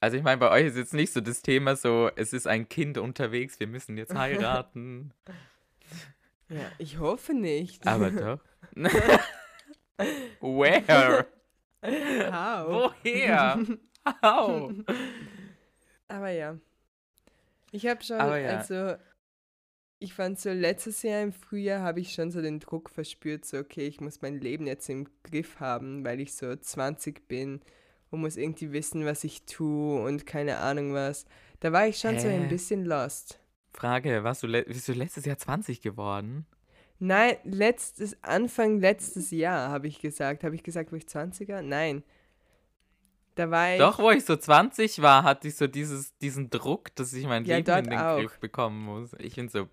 Also ich meine, bei euch ist jetzt nicht so das Thema so, es ist ein Kind unterwegs, wir müssen jetzt heiraten. Ja, ich hoffe nicht. Aber doch. Where? How? Woher? How? Aber ja. Ich habe schon, ja. also, ich fand so letztes Jahr im Frühjahr habe ich schon so den Druck verspürt, so, okay, ich muss mein Leben jetzt im Griff haben, weil ich so 20 bin und muss irgendwie wissen, was ich tue und keine Ahnung was. Da war ich schon so ein Hä? bisschen lost. Frage, warst du bist du letztes Jahr 20 geworden? Nein, letztes, Anfang letztes Jahr habe ich gesagt. Habe ich gesagt, wo ich 20er? Nein. Da war ich. Doch, wo ich so 20 war, hatte ich so dieses, diesen Druck, dass ich mein Ja, Leben in den auch. Griff bekommen muss. Ich bin so,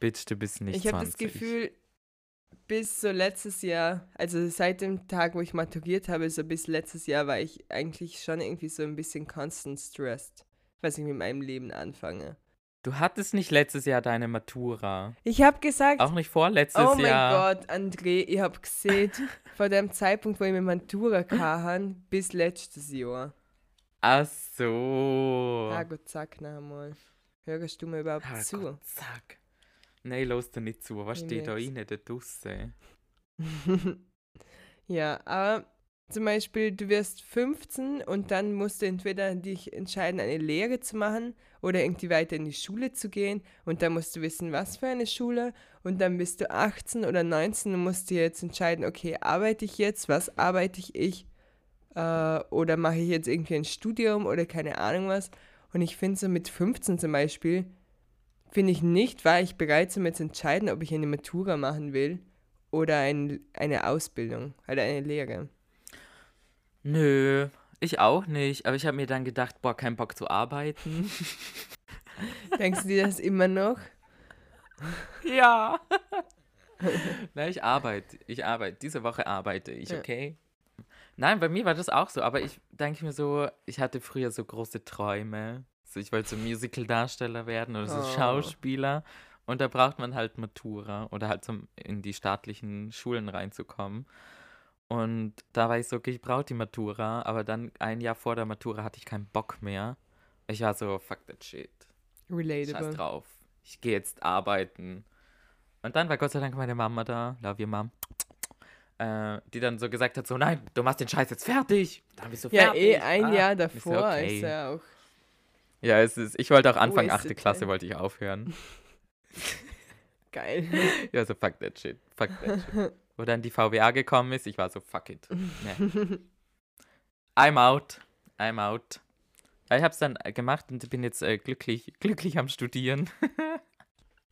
Bitch, du bist nicht ich habe 20. das Gefühl, bis so letztes Jahr, also seit dem Tag, wo ich maturiert habe, so bis letztes Jahr war ich eigentlich schon irgendwie so ein bisschen constant stressed, was ich mit meinem Leben anfange. Du hattest nicht letztes Jahr deine Matura. Ich habe gesagt, Auch nicht vorletztes oh mein Jahr. Gott, André, ich habe gesehen, [LAUGHS] von dem Zeitpunkt, wo ich mit Matura kann, bis letztes Jahr. Ach so. Herrgott, sag noch einmal. Hörst du mir überhaupt Ah, zu? Gott, sag. Nein, los dir nicht zu. Was Ich steht da rein, da draussen? [LAUGHS] ja, aber zum Beispiel, du wirst 15 und dann musst du entweder dich entscheiden, eine Lehre zu machen oder irgendwie weiter in die Schule zu gehen und dann musst du wissen, was für eine Schule und dann bist du 18 oder 19 und musst dir jetzt entscheiden, okay, arbeite ich jetzt, was arbeite ich äh, oder mache ich jetzt irgendwie ein Studium oder keine Ahnung was und ich finde so mit 15 zum Beispiel, finde ich nicht, war ich bereit, um jetzt zu entscheiden, ob ich eine Matura machen will oder ein, eine Ausbildung, oder eine Lehre. Nö, ich auch nicht. Aber ich habe mir dann gedacht, boah, kein Bock zu arbeiten. [LAUGHS] Denkst du dir das immer noch? ja. [LAUGHS] Na, ich arbeite. Ich arbeite. Diese Woche arbeite ich, Ja. okay? Nein, bei mir war das auch so. Aber ich denke mir so, ich hatte früher so große Träume. So, ich wollte so Musical-Darsteller werden oder so Oh. Schauspieler. Und da braucht man halt Matura oder halt zum, in die staatlichen Schulen reinzukommen. Und da war ich so, okay, ich brauche die Matura, aber dann ein Jahr vor der Matura hatte ich keinen Bock mehr. Ich war so, fuck that shit. Scheiß Relatable. drauf. Ich gehe jetzt arbeiten. Und dann war Gott sei Dank meine Mama da, love you Mom, äh, die dann so gesagt hat, so, nein, du machst den Scheiß jetzt fertig. Dann bist du Ja, fertig. eh ein Ah. Jahr Ich so, davor okay. ist ja auch Ja, es ist, ich wollte auch Anfang Wasted 8. Klasse, wollte ich aufhören. [LAUGHS] geil. [LAUGHS] Ja, so fuck that shit, fuck that shit. [LAUGHS] Wo dann die VWA gekommen ist, ich war so, fuck it. Nee. I'm out, I'm out. Ja, ich habe es dann äh, gemacht und bin jetzt äh, glücklich, glücklich am Studieren.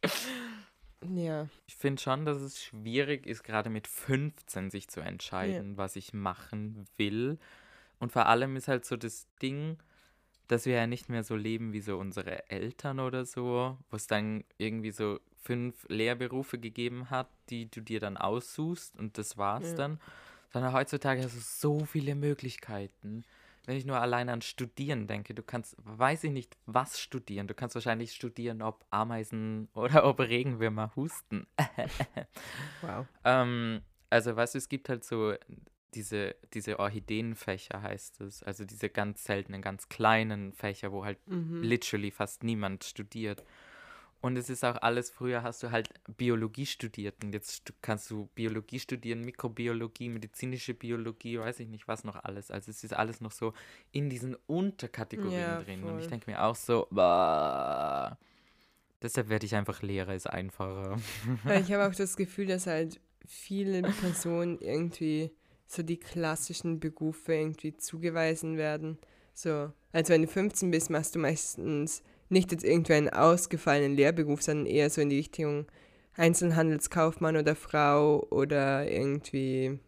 [LAUGHS] ja, Ich finde schon, dass es schwierig ist, gerade mit 15 sich zu entscheiden, was ich machen will. Und vor allem ist halt so das Ding, dass wir ja nicht mehr so leben wie so unsere Eltern oder so, wo es dann irgendwie so fünf Lehrberufe gegeben hat, die du dir dann aussuchst und das war's Ja. dann. Sondern heutzutage hast du so viele Möglichkeiten. Wenn ich nur allein an Studieren denke, du kannst, weiß ich nicht, was studieren. Du kannst wahrscheinlich studieren, ob Ameisen [LAUGHS] oder ob Regenwürmer husten. [LAUGHS] wow. ähm, also, weißt du, es gibt halt so diese, diese Orchideenfächer, heißt es. Also diese ganz seltenen, ganz kleinen Fächer, wo halt Mhm. literally fast niemand studiert. Und es ist auch alles, früher hast du halt Biologie studiert und jetzt kannst du Biologie studieren, Mikrobiologie, medizinische Biologie, weiß ich nicht, was noch alles. Also es ist alles noch so in diesen Unterkategorien Ja, drin. Und ich voll. denke mir auch so, bah. deshalb werde ich einfach Lehrer, ist einfacher. Ich [LAUGHS] habe auch das Gefühl, dass halt viele Personen irgendwie so die klassischen Berufe irgendwie zugeweisen werden. So, also wenn du 15 bist, machst du meistens nicht jetzt irgendwie einen ausgefallenen Lehrberuf, sondern eher so in die Richtung Einzelhandelskaufmann oder Frau oder irgendwie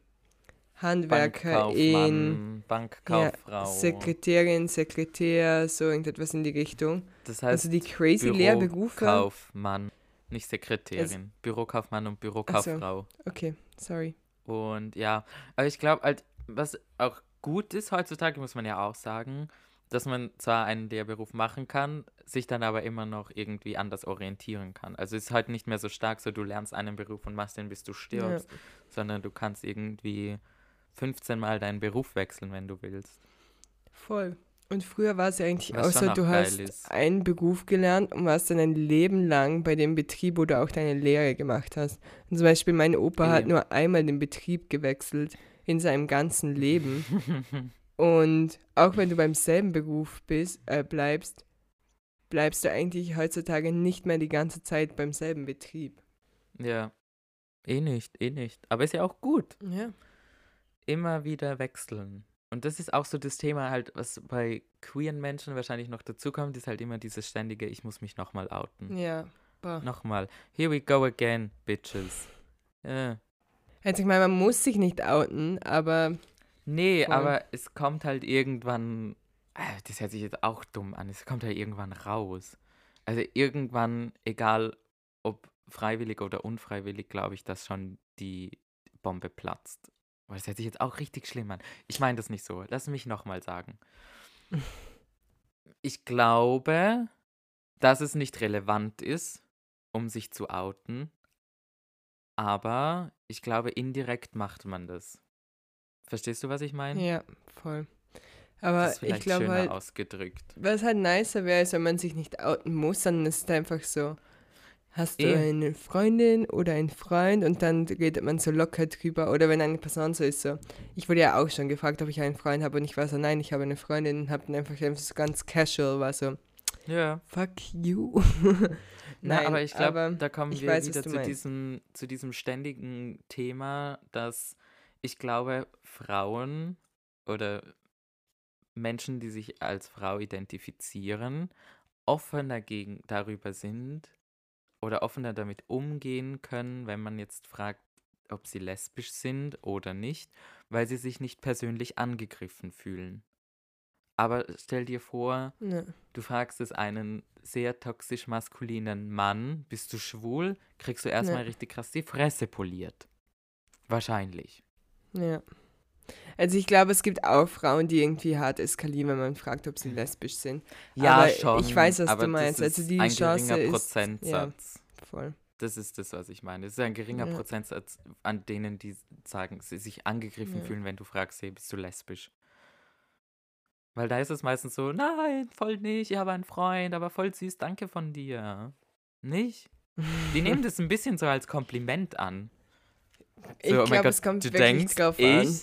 Handwerkerin, Bankkauffrau. Sekretärin, Sekretär, so irgendetwas in die Richtung. das heißt Also die crazy Lehrberufe. Bürokaufmann, nicht Sekretärin. Bürokaufmann und Bürokauffrau. Okay, sorry. Und ja, aber ich glaube halt, was auch gut ist heutzutage, muss man ja auch sagen, dass man zwar einen Lehrberuf machen kann, sich dann aber immer noch irgendwie anders orientieren kann. Also es ist halt nicht mehr so stark so, du lernst einen Beruf und machst den, bis du stirbst, sondern du kannst irgendwie 15 Mal deinen Beruf wechseln, wenn du willst. Voll. Und früher war es ja eigentlich Was auch schon so, auch du hast ist. einen Beruf gelernt und warst dann ein Leben lang bei dem Betrieb, wo du auch deine Lehre gemacht hast. Und zum Beispiel mein Opa hat Eben. nur einmal den Betrieb gewechselt in seinem ganzen Leben. [LAUGHS] Und auch wenn du beim selben Beruf bist, äh, bleibst, bleibst du eigentlich heutzutage nicht mehr die ganze Zeit beim selben Betrieb. ja. Eh nicht, eh nicht. Aber ist ja auch gut. Ja. Immer wieder wechseln. Und das ist auch so das Thema halt, was bei queeren Menschen wahrscheinlich noch dazukommt, ist halt immer dieses ständige, ich muss mich nochmal outen. Ja. Boah. Nochmal. Here we go again, bitches. Ja. Also ich meine, man muss sich nicht outen, aber Nee, Voll. aber es kommt halt irgendwann, äh, das hört sich jetzt auch dumm an, es kommt halt irgendwann raus. Also irgendwann, egal ob freiwillig oder unfreiwillig, glaube ich, dass schon die Bombe platzt. Aber das hört sich jetzt auch richtig schlimm an. Ich meine das nicht so. Lass mich nochmal sagen. Ich glaube, dass es nicht relevant ist, um sich zu outen. Aber ich glaube, indirekt macht man das. Verstehst du, was ich meine? ja, voll. Aber ich glaube halt, ausgedrückt. was halt nicer wäre, ist, wenn man sich nicht outen muss, sondern es ist einfach so, hast du Eh. eine Freundin oder einen Freund und dann redet man so locker drüber. Oder wenn eine Person so ist, so, ich wurde ja auch schon gefragt, ob ich einen Freund habe und ich war so, nein, ich habe eine Freundin und habe dann einfach, so ganz casual, war so, Ja. fuck you. [LAUGHS] Na, Nein, aber ich glaube, da kommen ich wir weiß, wieder zu meinst. diesem, zu diesem ständigen Thema, dass ich glaube, Frauen oder Menschen, die sich als Frau identifizieren, offener gegen, darüber sind oder offener damit umgehen können, wenn man jetzt fragt, ob sie lesbisch sind oder nicht, weil sie sich nicht persönlich angegriffen fühlen. Aber stell dir vor, Ja. Du fragst es einen sehr toxisch maskulinen Mann, bist du schwul, kriegst du erstmal Ja. richtig krass die Fresse poliert. Wahrscheinlich. Ja. Also ich glaube, es gibt auch Frauen, die irgendwie hart eskalieren, wenn man fragt, ob sie lesbisch sind. Aber ich weiß, was aber du meinst. Das Also ist die ein Chance geringer ist- Prozentsatz. Voll. Das ist das, was ich meine. Es ist ein geringer Ja. Prozentsatz an denen, die sagen, sie sich angegriffen Ja. fühlen, wenn du fragst, hey, bist du lesbisch? Weil da ist es meistens so, nein, voll nicht, ich habe einen Freund, aber voll süß, danke von dir. Nicht? Die nehmen [LAUGHS] das ein bisschen so als Kompliment an. Ich So, oh glaube, es kommt du wirklich denkst, drauf ich? an.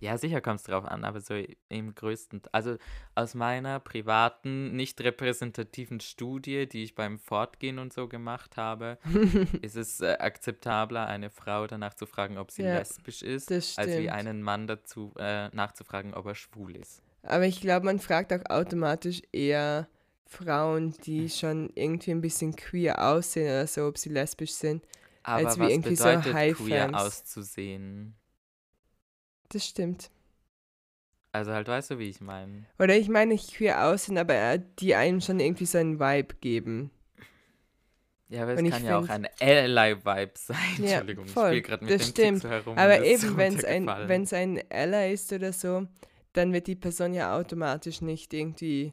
Ja, sicher kommt es drauf an, aber so im größten, also aus meiner privaten, nicht repräsentativen Studie, die ich beim Fortgehen und so gemacht habe, [LAUGHS] ist es äh, akzeptabler, eine Frau danach zu fragen, ob sie Ja, lesbisch ist, als wie einen Mann dazu äh, nachzufragen, ob er schwul ist. Aber ich glaube, man fragt auch automatisch eher Frauen, die schon irgendwie ein bisschen queer aussehen oder so, ob sie lesbisch sind. Aber Als wie was irgendwie so bedeutet queer High-Fans. auszusehen? Das stimmt. Also halt, weißt du, wie ich meine? Oder ich meine nicht queer aussehen, aber äh, die einem schon irgendwie so einen Vibe geben. Ja, aber es ich kann ja auch ein Ally-Vibe sein. Ja, [LAUGHS] Entschuldigung, ich voll, spiele gerade mit das dem stimmt. Pixel herum. Aber eben, wenn es ein, wenn's ein Ally ist oder so, dann wird die Person ja automatisch nicht irgendwie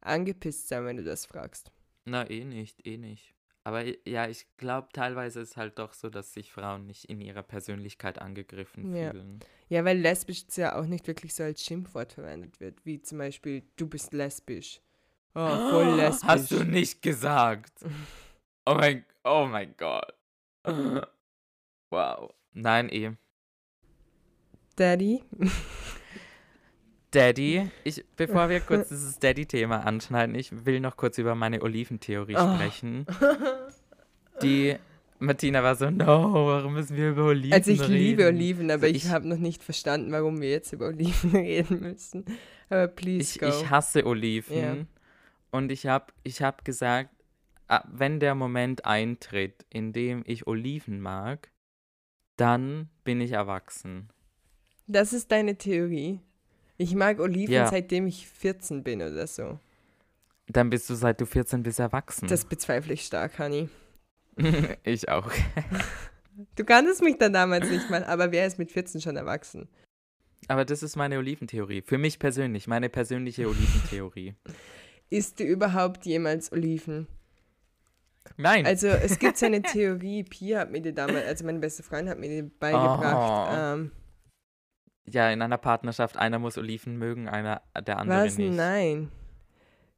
angepisst sein, wenn du das fragst. Na, eh nicht, eh nicht. Aber ja, ich glaube, teilweise ist halt doch so, dass sich Frauen nicht in ihrer Persönlichkeit angegriffen Ja. fühlen. Ja, weil lesbisch ja auch nicht wirklich so als Schimpfwort verwendet wird, wie zum Beispiel, du bist lesbisch. Oh, voll [GASPS] lesbisch. Hast du nicht gesagt? [LAUGHS] Oh mein, oh mein Gott. [LAUGHS] Wow. Nein, eh. Daddy? Daddy, ich, bevor wir [LAUGHS] kurz dieses Daddy-Thema anschneiden, ich will noch kurz über meine Oliventheorie Oh. sprechen. Die Martina war so, no, warum müssen wir über Oliven Also ich reden? liebe Oliven, aber So, ich, habe noch nicht verstanden, warum wir jetzt über Oliven [LAUGHS] reden müssen. Aber please ich, go. ich hasse Oliven. Ja. Und ich habe ich hab gesagt, ah, wenn der Moment eintritt, in dem ich Oliven mag, dann bin ich erwachsen. das ist deine Theorie. Ich mag Oliven Ja. seitdem ich 14 bin oder so. Dann bist du seit du 14 bist erwachsen. Das bezweifle ich stark, Honey. [LAUGHS] ich auch. Du kanntest mich dann damals nicht mal, aber wer ist mit 14 schon erwachsen? Aber das ist meine Oliventheorie. Für mich persönlich, meine persönliche Oliventheorie. Isst du überhaupt jemals Oliven? Nein. Also es gibt so eine [LAUGHS] Theorie, Pia hat mir die damals, also meine beste Freundin hat mir die beigebracht, Oh. ähm, Ja, in einer Partnerschaft, einer muss Oliven mögen, einer der andere Was? nicht. Nein.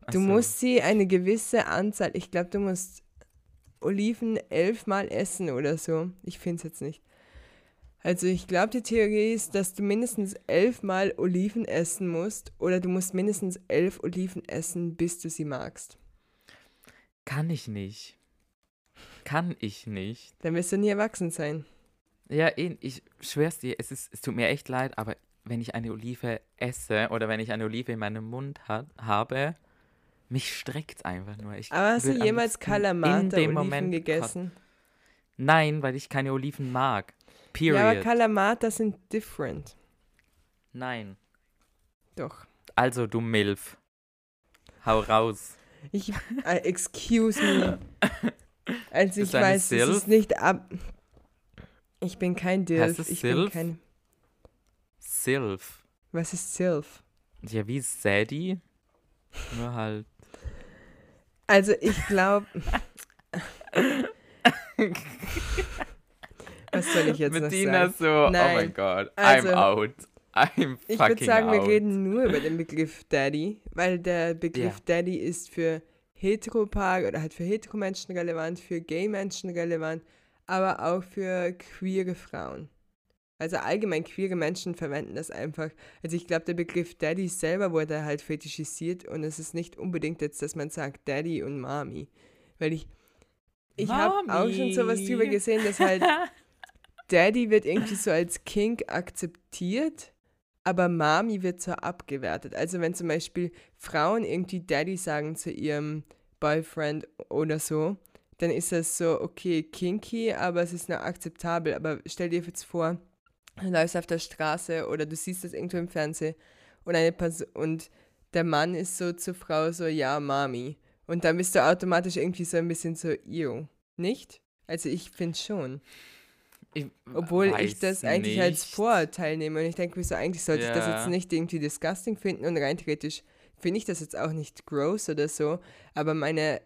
Ach Du so. musst sie eine gewisse Anzahl, ich glaube, du musst Oliven elfmal essen oder so. Ich finde es jetzt nicht. Also ich glaube, die Theorie ist, dass du mindestens elfmal Oliven essen musst oder du musst mindestens elf Oliven essen, bis du sie magst. Kann ich nicht. Kann ich nicht. Dann wirst du nie erwachsen sein. Ja, eh, ich schwör's dir, es, ist, es tut mir echt leid, aber wenn ich eine Olive esse oder wenn ich eine Olive in meinem Mund ha habe, mich streckt's einfach nur. Ich Aber hast du jemals Kalamata Oliven Moment gegessen? kotzen. Nein, weil ich keine Oliven mag. Period. Ja, aber Kalamata sind different. Nein. Doch. Also, du Milf. Hau raus. Ich, äh, excuse me. [LAUGHS] Also ich weiß, es ist nicht ab. Ich bin kein Dilf. es Ich Silf? bin kein. Silf. Was ist Silf? Ja, wie Sadie. Nur halt. Also ich glaube. Was soll ich jetzt noch Bettina sagen? so, oh Nein. mein Gott, Also, I'm out. I'm Ich würde sagen, out. wir reden nur über den Begriff Daddy, weil der Begriff Ja. Daddy ist für Heteropaar oder halt für Heteromenschen relevant, für Gay-Menschen relevant, aber auch für queere Frauen. Also allgemein queere Menschen verwenden das einfach. Also ich glaube, der Begriff Daddy selber wurde halt fetischisiert und es ist nicht unbedingt jetzt, dass man sagt Daddy und Mami. Weil ich, ich habe auch schon sowas drüber gesehen, dass halt [LAUGHS] Daddy wird irgendwie so als King akzeptiert, aber Mami wird so abgewertet. Also wenn zum Beispiel Frauen irgendwie Daddy sagen zu ihrem Boyfriend oder so, dann ist das so, okay, kinky, aber es ist noch akzeptabel. Aber stell dir jetzt vor, du läufst auf der Straße oder du siehst das irgendwo im Fernsehen und eine Person und der Mann ist so zur Frau so, ja, Mami. Und dann bist du automatisch irgendwie so ein bisschen so, ew. Nicht? Also ich finde schon. Ich Obwohl ich das eigentlich als nicht. Vorurteil nehme. Und ich denke mir so, eigentlich sollte ich das Ja. jetzt nicht irgendwie disgusting finden. Und rein theoretisch finde ich das jetzt auch nicht gross oder so. Aber meine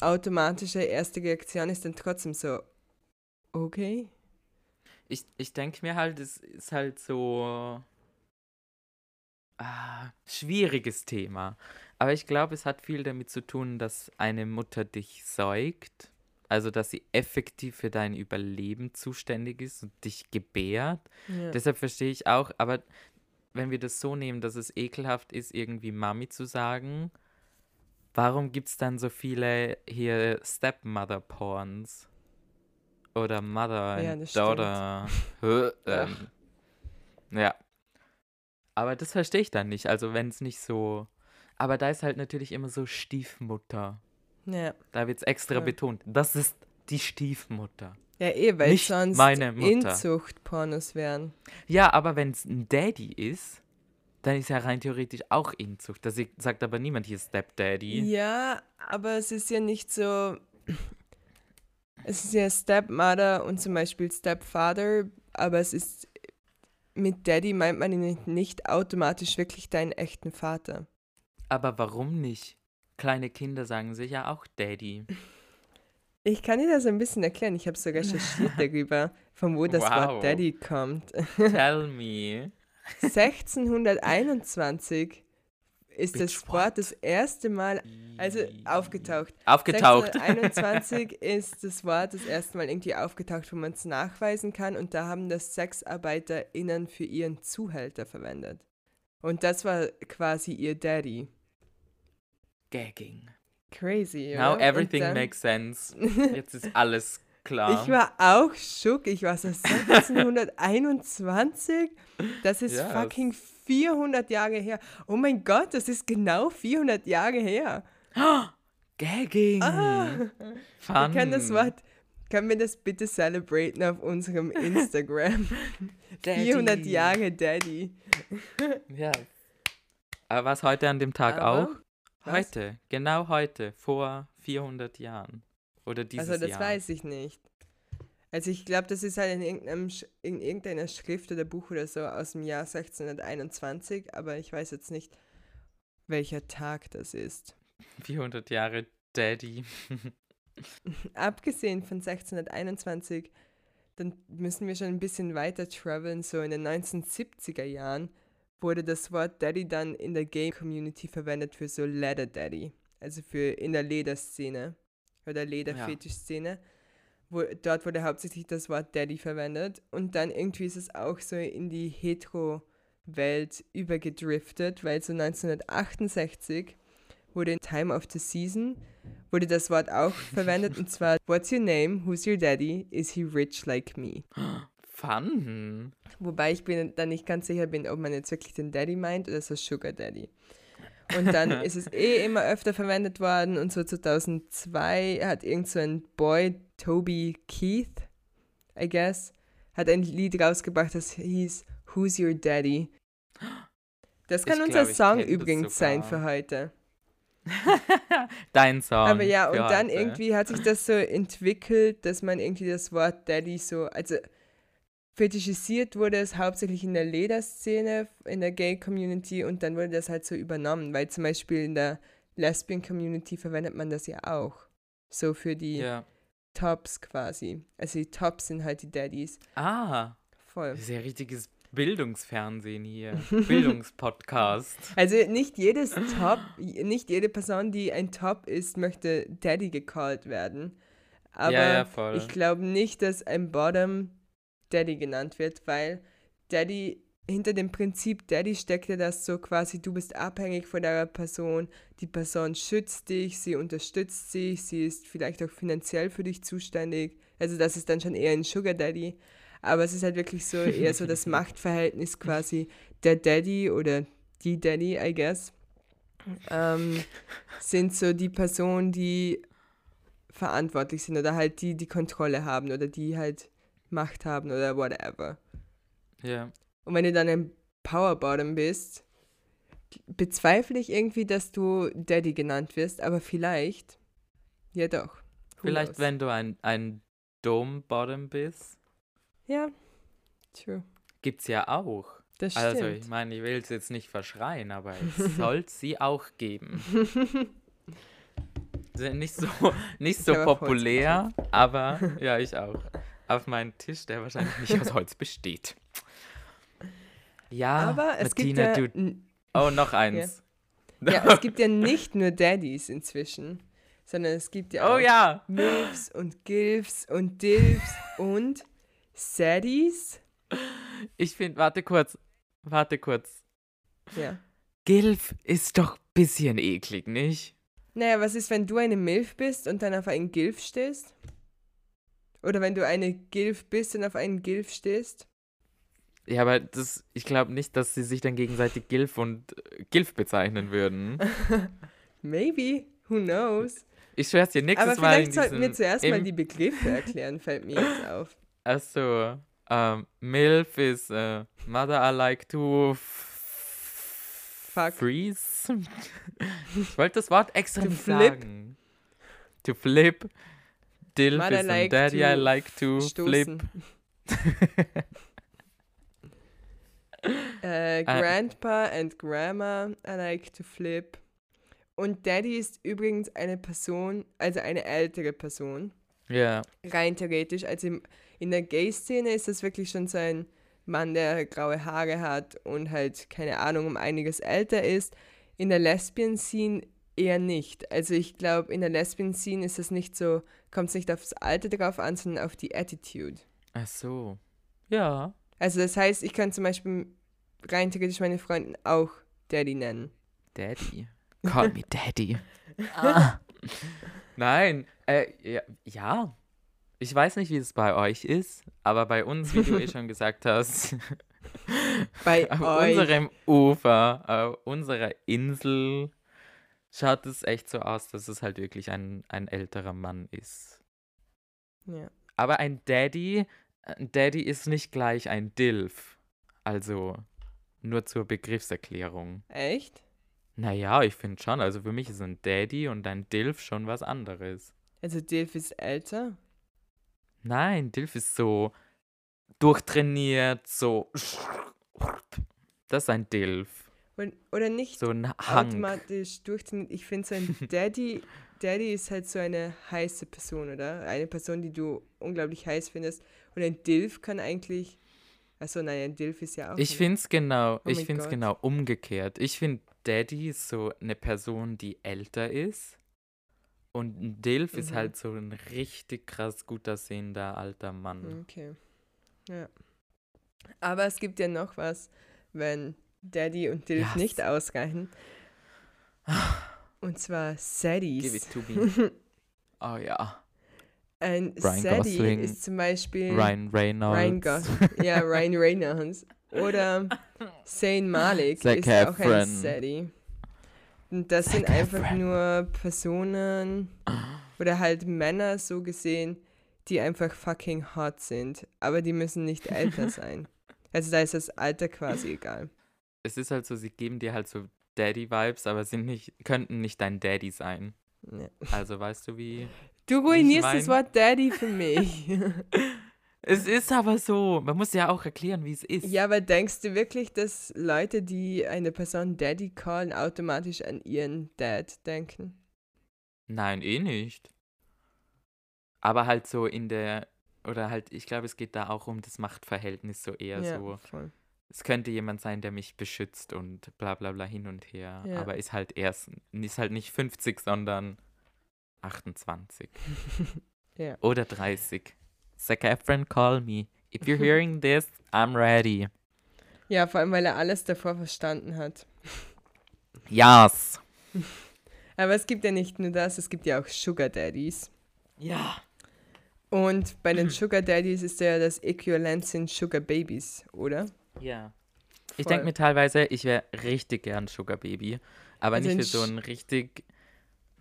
automatische erste Reaktion ist dann trotzdem so, okay. Ich, ich denke mir halt, es ist halt so. Ah, schwieriges Thema. Aber ich glaube, es hat viel damit zu tun, dass eine Mutter dich säugt. Also, dass sie effektiv für dein Überleben zuständig ist und dich gebärt. Ja. Deshalb verstehe ich auch, aber wenn wir das so nehmen, dass es ekelhaft ist, irgendwie Mami zu sagen, warum gibt es dann so viele hier Stepmother-Porns? Oder Mother Ja. Daughter. Ähm, ja. Aber das verstehe ich dann nicht. Also wenn es nicht so. Aber da ist halt natürlich immer so Stiefmutter. ja. Da wird es extra Ja. betont. Das ist die Stiefmutter. Ja, eh, weil Nicht sonst meine. Inzucht-Pornos wären. Ja, aber wenn es ein Daddy ist, dann ist ja rein theoretisch auch Inzucht. Da sie- sagt aber niemand hier Stepdaddy. Ja, aber es ist ja nicht so. Es ist ja Stepmother und zum Beispiel Stepfather, aber es ist. Mit Daddy meint man nicht- nicht automatisch wirklich deinen echten Vater. Aber warum nicht? Kleine Kinder sagen sich ja auch Daddy. [LAUGHS] Ich kann dir das ein bisschen erklären. Ich habe so recherchiert [LAUGHS] darüber, von wo das Wow. Wort Daddy kommt. Tell [LAUGHS] me. 1621 ist Bitch, das Wort what? das erste Mal, also aufgetaucht. Aufgetaucht. 1621 [LAUGHS] ist das Wort das erste Mal irgendwie aufgetaucht, wo man es nachweisen kann. Und da haben das SexarbeiterInnen für ihren Zuhälter verwendet. Und das war quasi ihr Daddy. Gagging. Crazy, Now oder? everything dann- makes sense. [LAUGHS] Jetzt ist alles klar. Ich war auch schock. Ich war so 1621. Das ist [LAUGHS] Yes. fucking 400 Jahre her. Oh mein Gott, das ist genau 400 Jahre her. [GASPS] Gagging. Ah, Fun. ich kann das Wort. Können wir das bitte celebraten auf unserem Instagram? 400 [LAUGHS] Daddy. Jahre Daddy. [LAUGHS] Ja. Aber was heute an dem Tag Aber- auch? Was? Heute, genau heute, vor 400 Jahren. Oder dieses Also das Jahr. weiß ich nicht. Also ich glaube, das ist halt in, irgendeinem, in irgendeiner Schrift oder Buch oder so aus dem Jahr 1621, aber ich weiß jetzt nicht, welcher Tag das ist. 400 Jahre Daddy. [LAUGHS] Abgesehen von 1621, dann müssen wir schon ein bisschen weiter traveln. So in den 1970er Jahren wurde das Wort Daddy dann in der Gay-Community verwendet für so Leather Daddy, also für in der Lederszene oder Lederfetischszene. Wo, dort wurde hauptsächlich das Wort Daddy verwendet und dann irgendwie ist es auch so in die Hetero-Welt übergedriftet, weil so 1968 wurde in Time of the Season wurde das Wort auch [LAUGHS] verwendet und zwar What's your name? Who's your daddy? Is he rich like me? Fun. Wobei ich bin dann nicht ganz sicher bin, ob man jetzt wirklich den Daddy meint oder so Sugar Daddy. Und dann [LAUGHS] ist es eh immer öfter verwendet worden und so 2002 hat irgend so ein Boy, Toby Keith, I guess, hat ein Lied rausgebracht, das hieß Who's Your Daddy? Das kann Ich unser glaub, Song übrigens sein für heute. [LAUGHS] Dein Song. Aber ja, und dann heute. irgendwie hat sich das so entwickelt, dass man irgendwie das Wort Daddy so, also fetischisiert wurde es hauptsächlich in der Lederszene, in der Gay-Community und dann wurde das halt so übernommen, weil zum Beispiel in der Lesbian-Community verwendet man das ja auch. So für die Ja. Tops quasi. Also die Tops sind halt die Daddies. Ah, Voll. das ist ja richtiges Bildungsfernsehen hier. [LAUGHS] Bildungspodcast. Also nicht jedes Top, nicht jede Person, die ein Top ist, möchte Daddy gecallt werden. Aber Ja, ja, voll. ich glaube nicht, dass ein Bottom Daddy genannt wird, weil Daddy, hinter dem Prinzip Daddy steckt ja das so quasi, du bist abhängig von der Person, die Person schützt dich, sie unterstützt dich, sie ist vielleicht auch finanziell für dich zuständig. Also das ist dann schon eher ein Sugar Daddy. Aber es ist halt wirklich so eher so das [LAUGHS] Machtverhältnis quasi der Daddy oder die Daddy, I guess, ähm, sind so die Personen, die verantwortlich sind oder halt die, die Kontrolle haben oder die halt Macht haben oder whatever. Ja. Und wenn du dann ein Powerbottom bist, bezweifle ich irgendwie, dass du Daddy genannt wirst, aber vielleicht, ja doch. Vielleicht, knows? wenn du ein, ein Dome Bottom bist, Ja, true. gibt's ja auch. Das Also, stimmt. ich meine, ich will es jetzt nicht verschreien, aber [LAUGHS] es soll sie auch geben. [LAUGHS] Sind nicht so, nicht so populär, aber ja, ich auch. Auf meinen Tisch, der wahrscheinlich nicht [LAUGHS] aus Holz besteht. Ja, aber es gibt Martina, ja, du. Oh, noch eins. ja, es gibt ja nicht nur Daddies inzwischen, sondern es gibt ja Oh auch ja. Milfs und Gilfs und Dilfs und Saddies. Ich finde, warte kurz. Warte kurz. Ja. Gilf ist doch ein bisschen eklig, nicht? Naja, was ist, wenn du eine Milf bist und dann auf einen Gilf stehst? Oder wenn du eine Gilf bist und auf einen Gilf stehst? Ja, aber das, ich glaube nicht, dass sie sich dann gegenseitig Gilf und äh, Gilf bezeichnen würden. [LAUGHS] Maybe, who knows? Ich schwör's dir, nächstes Aber Mal in vielleicht sollten wir zuerst mal die Begriffe erklären, fällt mir jetzt auf. [LAUGHS] Achso, ähm, MILF ist äh, Mother I like to Fuck. freeze. [LAUGHS] ich wollte das Wort extra To nicht flip. sagen. To flip. Dilf Mother like Daddy I like to flip. Stoßen. [LAUGHS] äh, Grandpa and Grandma, I like to flip. Und Daddy ist übrigens eine Person, also eine ältere Person, Ja, rein theoretisch. Also im, in der Gay-Szene ist das wirklich schon so ein Mann, der graue Haare hat und halt, keine Ahnung, um einiges älter ist. In der Lesbian-Scene eher nicht. Also ich glaube, in der Lesbian-Scene ist es nicht so, kommt es nicht aufs Alter drauf an, sondern auf die Attitude. ach so. Ja. Also das heißt, ich kann zum Beispiel rein theoretisch meine Freundin auch Daddy nennen. Daddy. [LAUGHS] Call me Daddy. ah. Nein, äh, ja, ja. Ich weiß nicht, wie es bei euch ist, aber bei uns, wie du eh [LAUGHS] schon gesagt hast, Bei [LAUGHS] auf euch. unserem Ufer, auf unserer Insel, schaut es echt so aus, dass es halt wirklich ein, ein älterer Mann ist. Ja. Aber ein Daddy, ein Daddy ist nicht gleich ein Dilf. Also, nur zur Begriffserklärung. Echt? Naja, ich finde schon. Also für mich ist ein Daddy und ein Dilf schon was anderes. Also Dilf ist älter? Nein, Dilf ist so durchtrainiert, so. Das ist ein Dilf. Und, oder nicht So ein Hang. automatisch durchtrainiert. Ich finde so ein [LAUGHS] Daddy, Daddy ist halt so eine heiße Person, oder? Eine Person, die du unglaublich heiß findest. Und ein Dilf kann eigentlich. Achso, nein, ein Dilf ist ja auch. Ich finde es genau, Oh ich finde es genau umgekehrt. Ich finde, Daddy ist so eine Person, die älter ist. Und ein Dilf ist Mhm. halt so ein richtig krass gut aussehender alter Mann. Okay. Ja. Aber es gibt ja noch was, wenn Daddy und Dilf Yes. nicht ausreichen. Und zwar Saddies. Give it to me. [LAUGHS] oh ja. Ein Ryan Sadie Gosling, ist zum Beispiel Ryan Reynolds. Ryan ja, [LAUGHS] Ryan Reynolds. Oder Zayn Malik Zac ist auch ein Efron. Sadie. Und das sind Zac einfach nur Personen oder halt Männer so gesehen, die einfach fucking hot sind. Aber die müssen nicht älter [LAUGHS] sein. Also da ist das Alter quasi egal. Es ist halt so, sie geben dir halt so Daddy-Vibes, aber sind nicht, könnten nicht dein Daddy sein. Ja. Also weißt du wie? Du ruinierst mein- das Wort Daddy für mich. [LAUGHS] Es ist aber so. Man muss ja auch erklären, wie es ist. ja, aber denkst du wirklich, dass Leute, die eine Person Daddy callen, automatisch an ihren Dad denken? Nein, eh nicht. Aber halt so in der, oder halt, ich glaube, es geht da auch um das Machtverhältnis so eher so. voll. Es könnte jemand sein, der mich beschützt und bla bla bla hin und her. Ja. Aber ist halt erst, ist halt nicht 50, sondern 28. [LAUGHS] Ja. Oder 30. Zac call me. If you're hearing [LAUGHS] this, I'm ready. Ja, vor allem, weil er alles davor verstanden hat. Yes. [LAUGHS] Aber es gibt ja nicht nur das, es gibt ja auch Sugar Daddies. Ja. Und bei den [CLEARS THROAT] Sugar Daddies ist ja das Äquivalent sind Sugar Babies, oder? Ja. Ich Voll. denke mir teilweise, ich wäre richtig gern Sugar Baby. Aber Also nicht für so einen richtig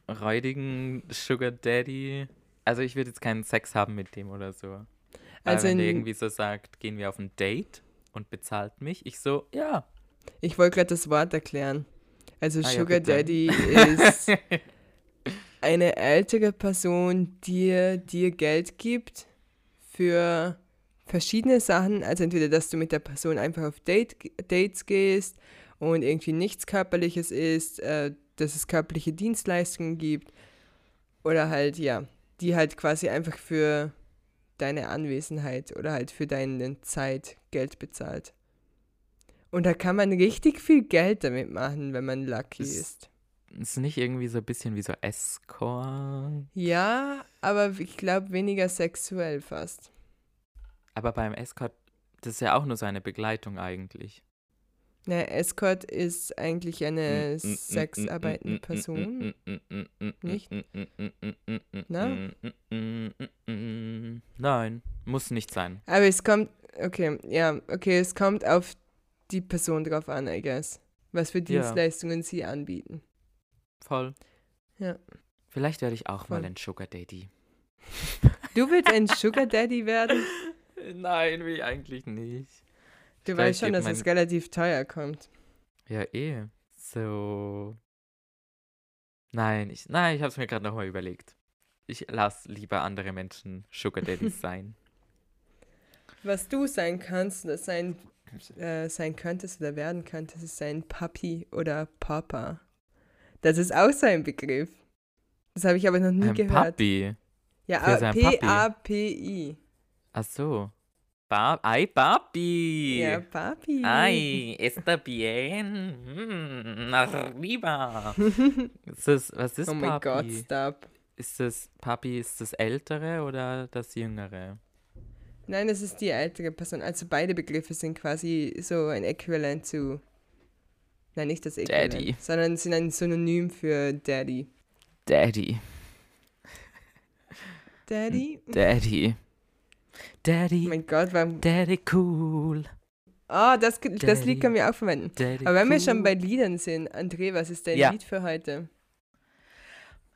räudigen Sugar Daddy. Also ich würde jetzt keinen Sex haben mit dem oder so. Also wenn der irgendwie so sagt, gehen wir auf ein Date und bezahlt mich, ich so, ja. Ich wollte gerade das Wort erklären. Also Ah ja, Sugar bitte. Daddy [LAUGHS] ist eine ältere Person, die dir Geld gibt für verschiedene Sachen. Also entweder, dass du mit der Person einfach auf Date, Dates gehst und irgendwie nichts Körperliches ist, äh, dass es körperliche Dienstleistungen gibt. Oder halt, ja, die halt quasi einfach für deine Anwesenheit oder halt für deine Zeit Geld bezahlt. Und da kann man richtig viel Geld damit machen, wenn man lucky Es- ist. ist nicht irgendwie so ein bisschen wie so Escort. Ja, aber ich glaube weniger sexuell fast. Aber beim Escort, das ist ja auch nur so eine Begleitung eigentlich. Na, Escort ist eigentlich Mm, eine sexarbeitende Person. Nicht? Na? Nein, muss nicht sein. Aber es kommt, okay, ja, okay, es kommt auf die Person drauf an, I guess. Was für Ja. Dienstleistungen sie anbieten. Voll. Ja. Vielleicht werde ich auch Voll. mal ein Sugar Daddy. Du willst ein Sugar Daddy werden? [LAUGHS] Nein, will ich eigentlich nicht. Du Vielleicht weißt schon, dass mein- es relativ teuer kommt. Ja, eh. So. Nein, ich, nein, ich habe es mir gerade nochmal überlegt. Ich lasse lieber andere Menschen Sugar Daddies [LAUGHS] sein. Was du sein kannst oder sein, äh, sein könntest oder werden könntest, ist ein Papi oder Papa. Das ist auch so ein Begriff. Das habe ich aber noch nie Ein gehört. Papi. Ja? P-A-P-I. Ach so. Ba Ay, Papi. Ja, Papi. Ay, está bien. Mm, arriba. [LAUGHS] ist das, was ist oh mein Gott, Papi? stop. Ist das Papi, ist das ältere oder das jüngere? Nein, das ist die ältere Person. Also beide Begriffe sind quasi so ein Äquivalent zu. Nein, nicht das Äquivalent, Daddy. sondern sind ein Synonym für Daddy. Daddy. Daddy? Daddy. Oh Daddy. mein Gott, warum. Daddy cool. Ah, das, das Daddy. Lied können wir auch verwenden. Daddy Aber wenn wir schon cool. bei Liedern sind, André, was ist dein Ja. Lied für heute?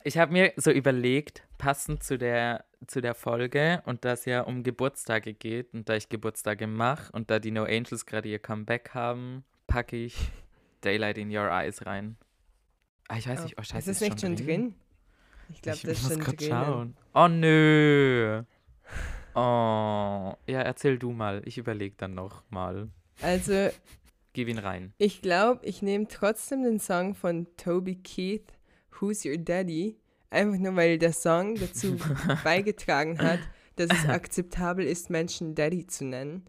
Ich habe mir so überlegt, passend zu der, zu der Folge und da es ja um Geburtstage geht und da ich Geburtstage mache und da die No Angels gerade ihr Comeback haben, packe ich Daylight in Your Eyes rein. Ah, ich weiß nicht, oh scheiße, ist das nicht schon drin? Ich glaube, das ist muss schon drin. schauen. Oh nö. Oh, ja, erzähl du mal. Ich überlege dann noch mal. Also, [LAUGHS] Gib ihn rein. ich glaube, ich nehme trotzdem den Song von Toby Keith, Who's Your Daddy? Einfach nur, weil der Song dazu [LAUGHS] beigetragen hat, dass es [LAUGHS] akzeptabel ist, Menschen Daddy zu nennen.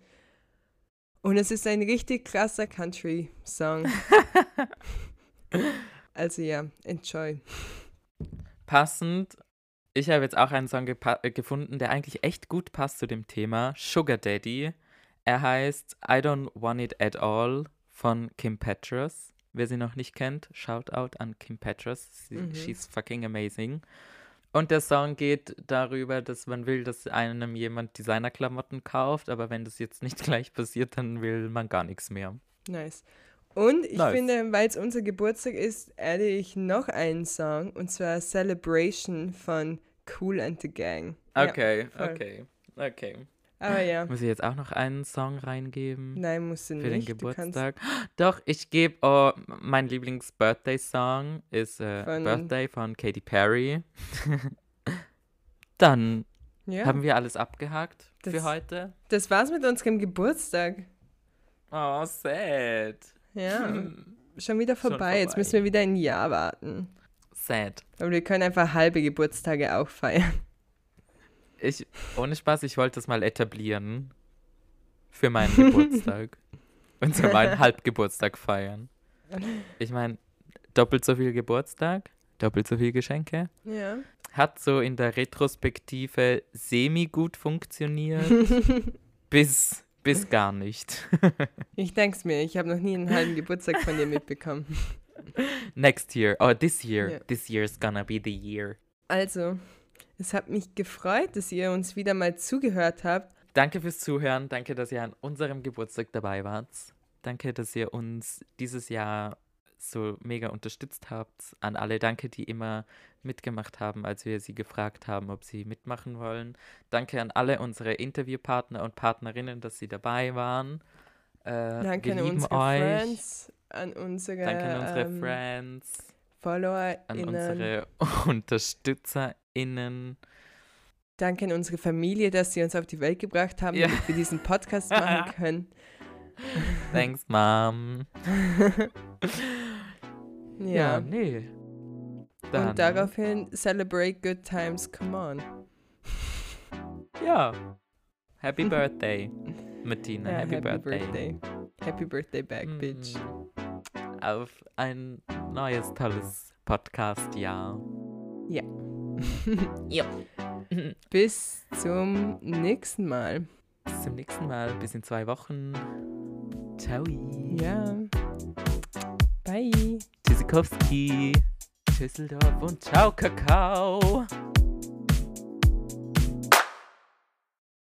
Und es ist ein richtig krasser Country-Song. also ja, enjoy. Passend, ich habe jetzt auch einen Song äh, gefunden, der eigentlich echt gut passt zu dem Thema. Sugar Daddy. Er heißt I Don't Want It At All von Kim Petras. Wer sie noch nicht kennt, shout out an Kim Petras. Sie, Mhm. She's fucking amazing. Und der Song geht darüber, dass man will, dass einem jemand Designerklamotten kauft, aber wenn das jetzt nicht [LAUGHS] gleich passiert, dann will man gar nichts mehr. Nice. Und ich Nice. finde, weil es unser Geburtstag ist, adde ich noch einen Song und zwar Celebration von Cool and the Gang. Ja, Okay, voll. okay, okay. Aber ja, Muss ich jetzt auch noch einen Song reingeben? nein, musst du Für den nicht. Du kannst Geburtstag. [GASPS] Doch, ich gebe, oh, mein Lieblings-Birthday-Song ist äh, Von- Birthday von Katy Perry. [LAUGHS] Dann ja, haben wir alles abgehakt Das- für heute. das war's mit unserem Geburtstag. Oh, sad. Ja, [LAUGHS] schon wieder Schon vorbei. Jetzt vorbei. müssen wir wieder ein Jahr warten. Sad. Aber wir können einfach halbe Geburtstage auch feiern. Ich, ohne Spaß, ich wollte das mal etablieren. Für meinen Geburtstag. [LAUGHS] Und so meinen Halbgeburtstag feiern. Ich meine, doppelt so viel Geburtstag, doppelt so viel Geschenke. Ja. hat so in der Retrospektive semi-gut funktioniert, [LAUGHS] bis, bis gar nicht. [LAUGHS] Ich denk's mir, ich habe noch nie einen halben Geburtstag von dir mitbekommen. [LAUGHS] Next year, oh, this year, Ja. this year is gonna be the year. Also, es hat mich gefreut, dass ihr uns wieder mal zugehört habt. Danke fürs Zuhören, danke, dass ihr an unserem Geburtstag dabei wart. Danke, dass ihr uns dieses Jahr so mega unterstützt habt. An alle danke, die immer mitgemacht haben, als wir sie gefragt haben, ob sie mitmachen wollen. Danke an alle unsere Interviewpartner und Partnerinnen, dass sie dabei waren. Äh, Danke an unsere euch. Friends, an unsere, Danke an unsere ähm, Friends, an FollowerInnen. unsere [LAUGHS] UnterstützerInnen. Danke an unsere Familie, dass sie uns auf die Welt gebracht haben, Ja. damit wir diesen Podcast machen [LAUGHS] können. Thanks, Mom. [LAUGHS] Ja. nee. Dann, Und daraufhin celebrate good times, come on. Ja. Happy Birthday, [LAUGHS] Martina. Ja, happy, Birthday. birthday. Happy birthday back, bitch. Mm. Auf ein neues, tolles Podcast-Jahr. Ja. [LAUGHS] ja. [LAUGHS] Bis zum nächsten Mal. Bis zum nächsten Mal. Bis in zwei Wochen. Ciao. Ja. Bye. Tschüssikowski. Tschüsseldorf und ciao, Kakao.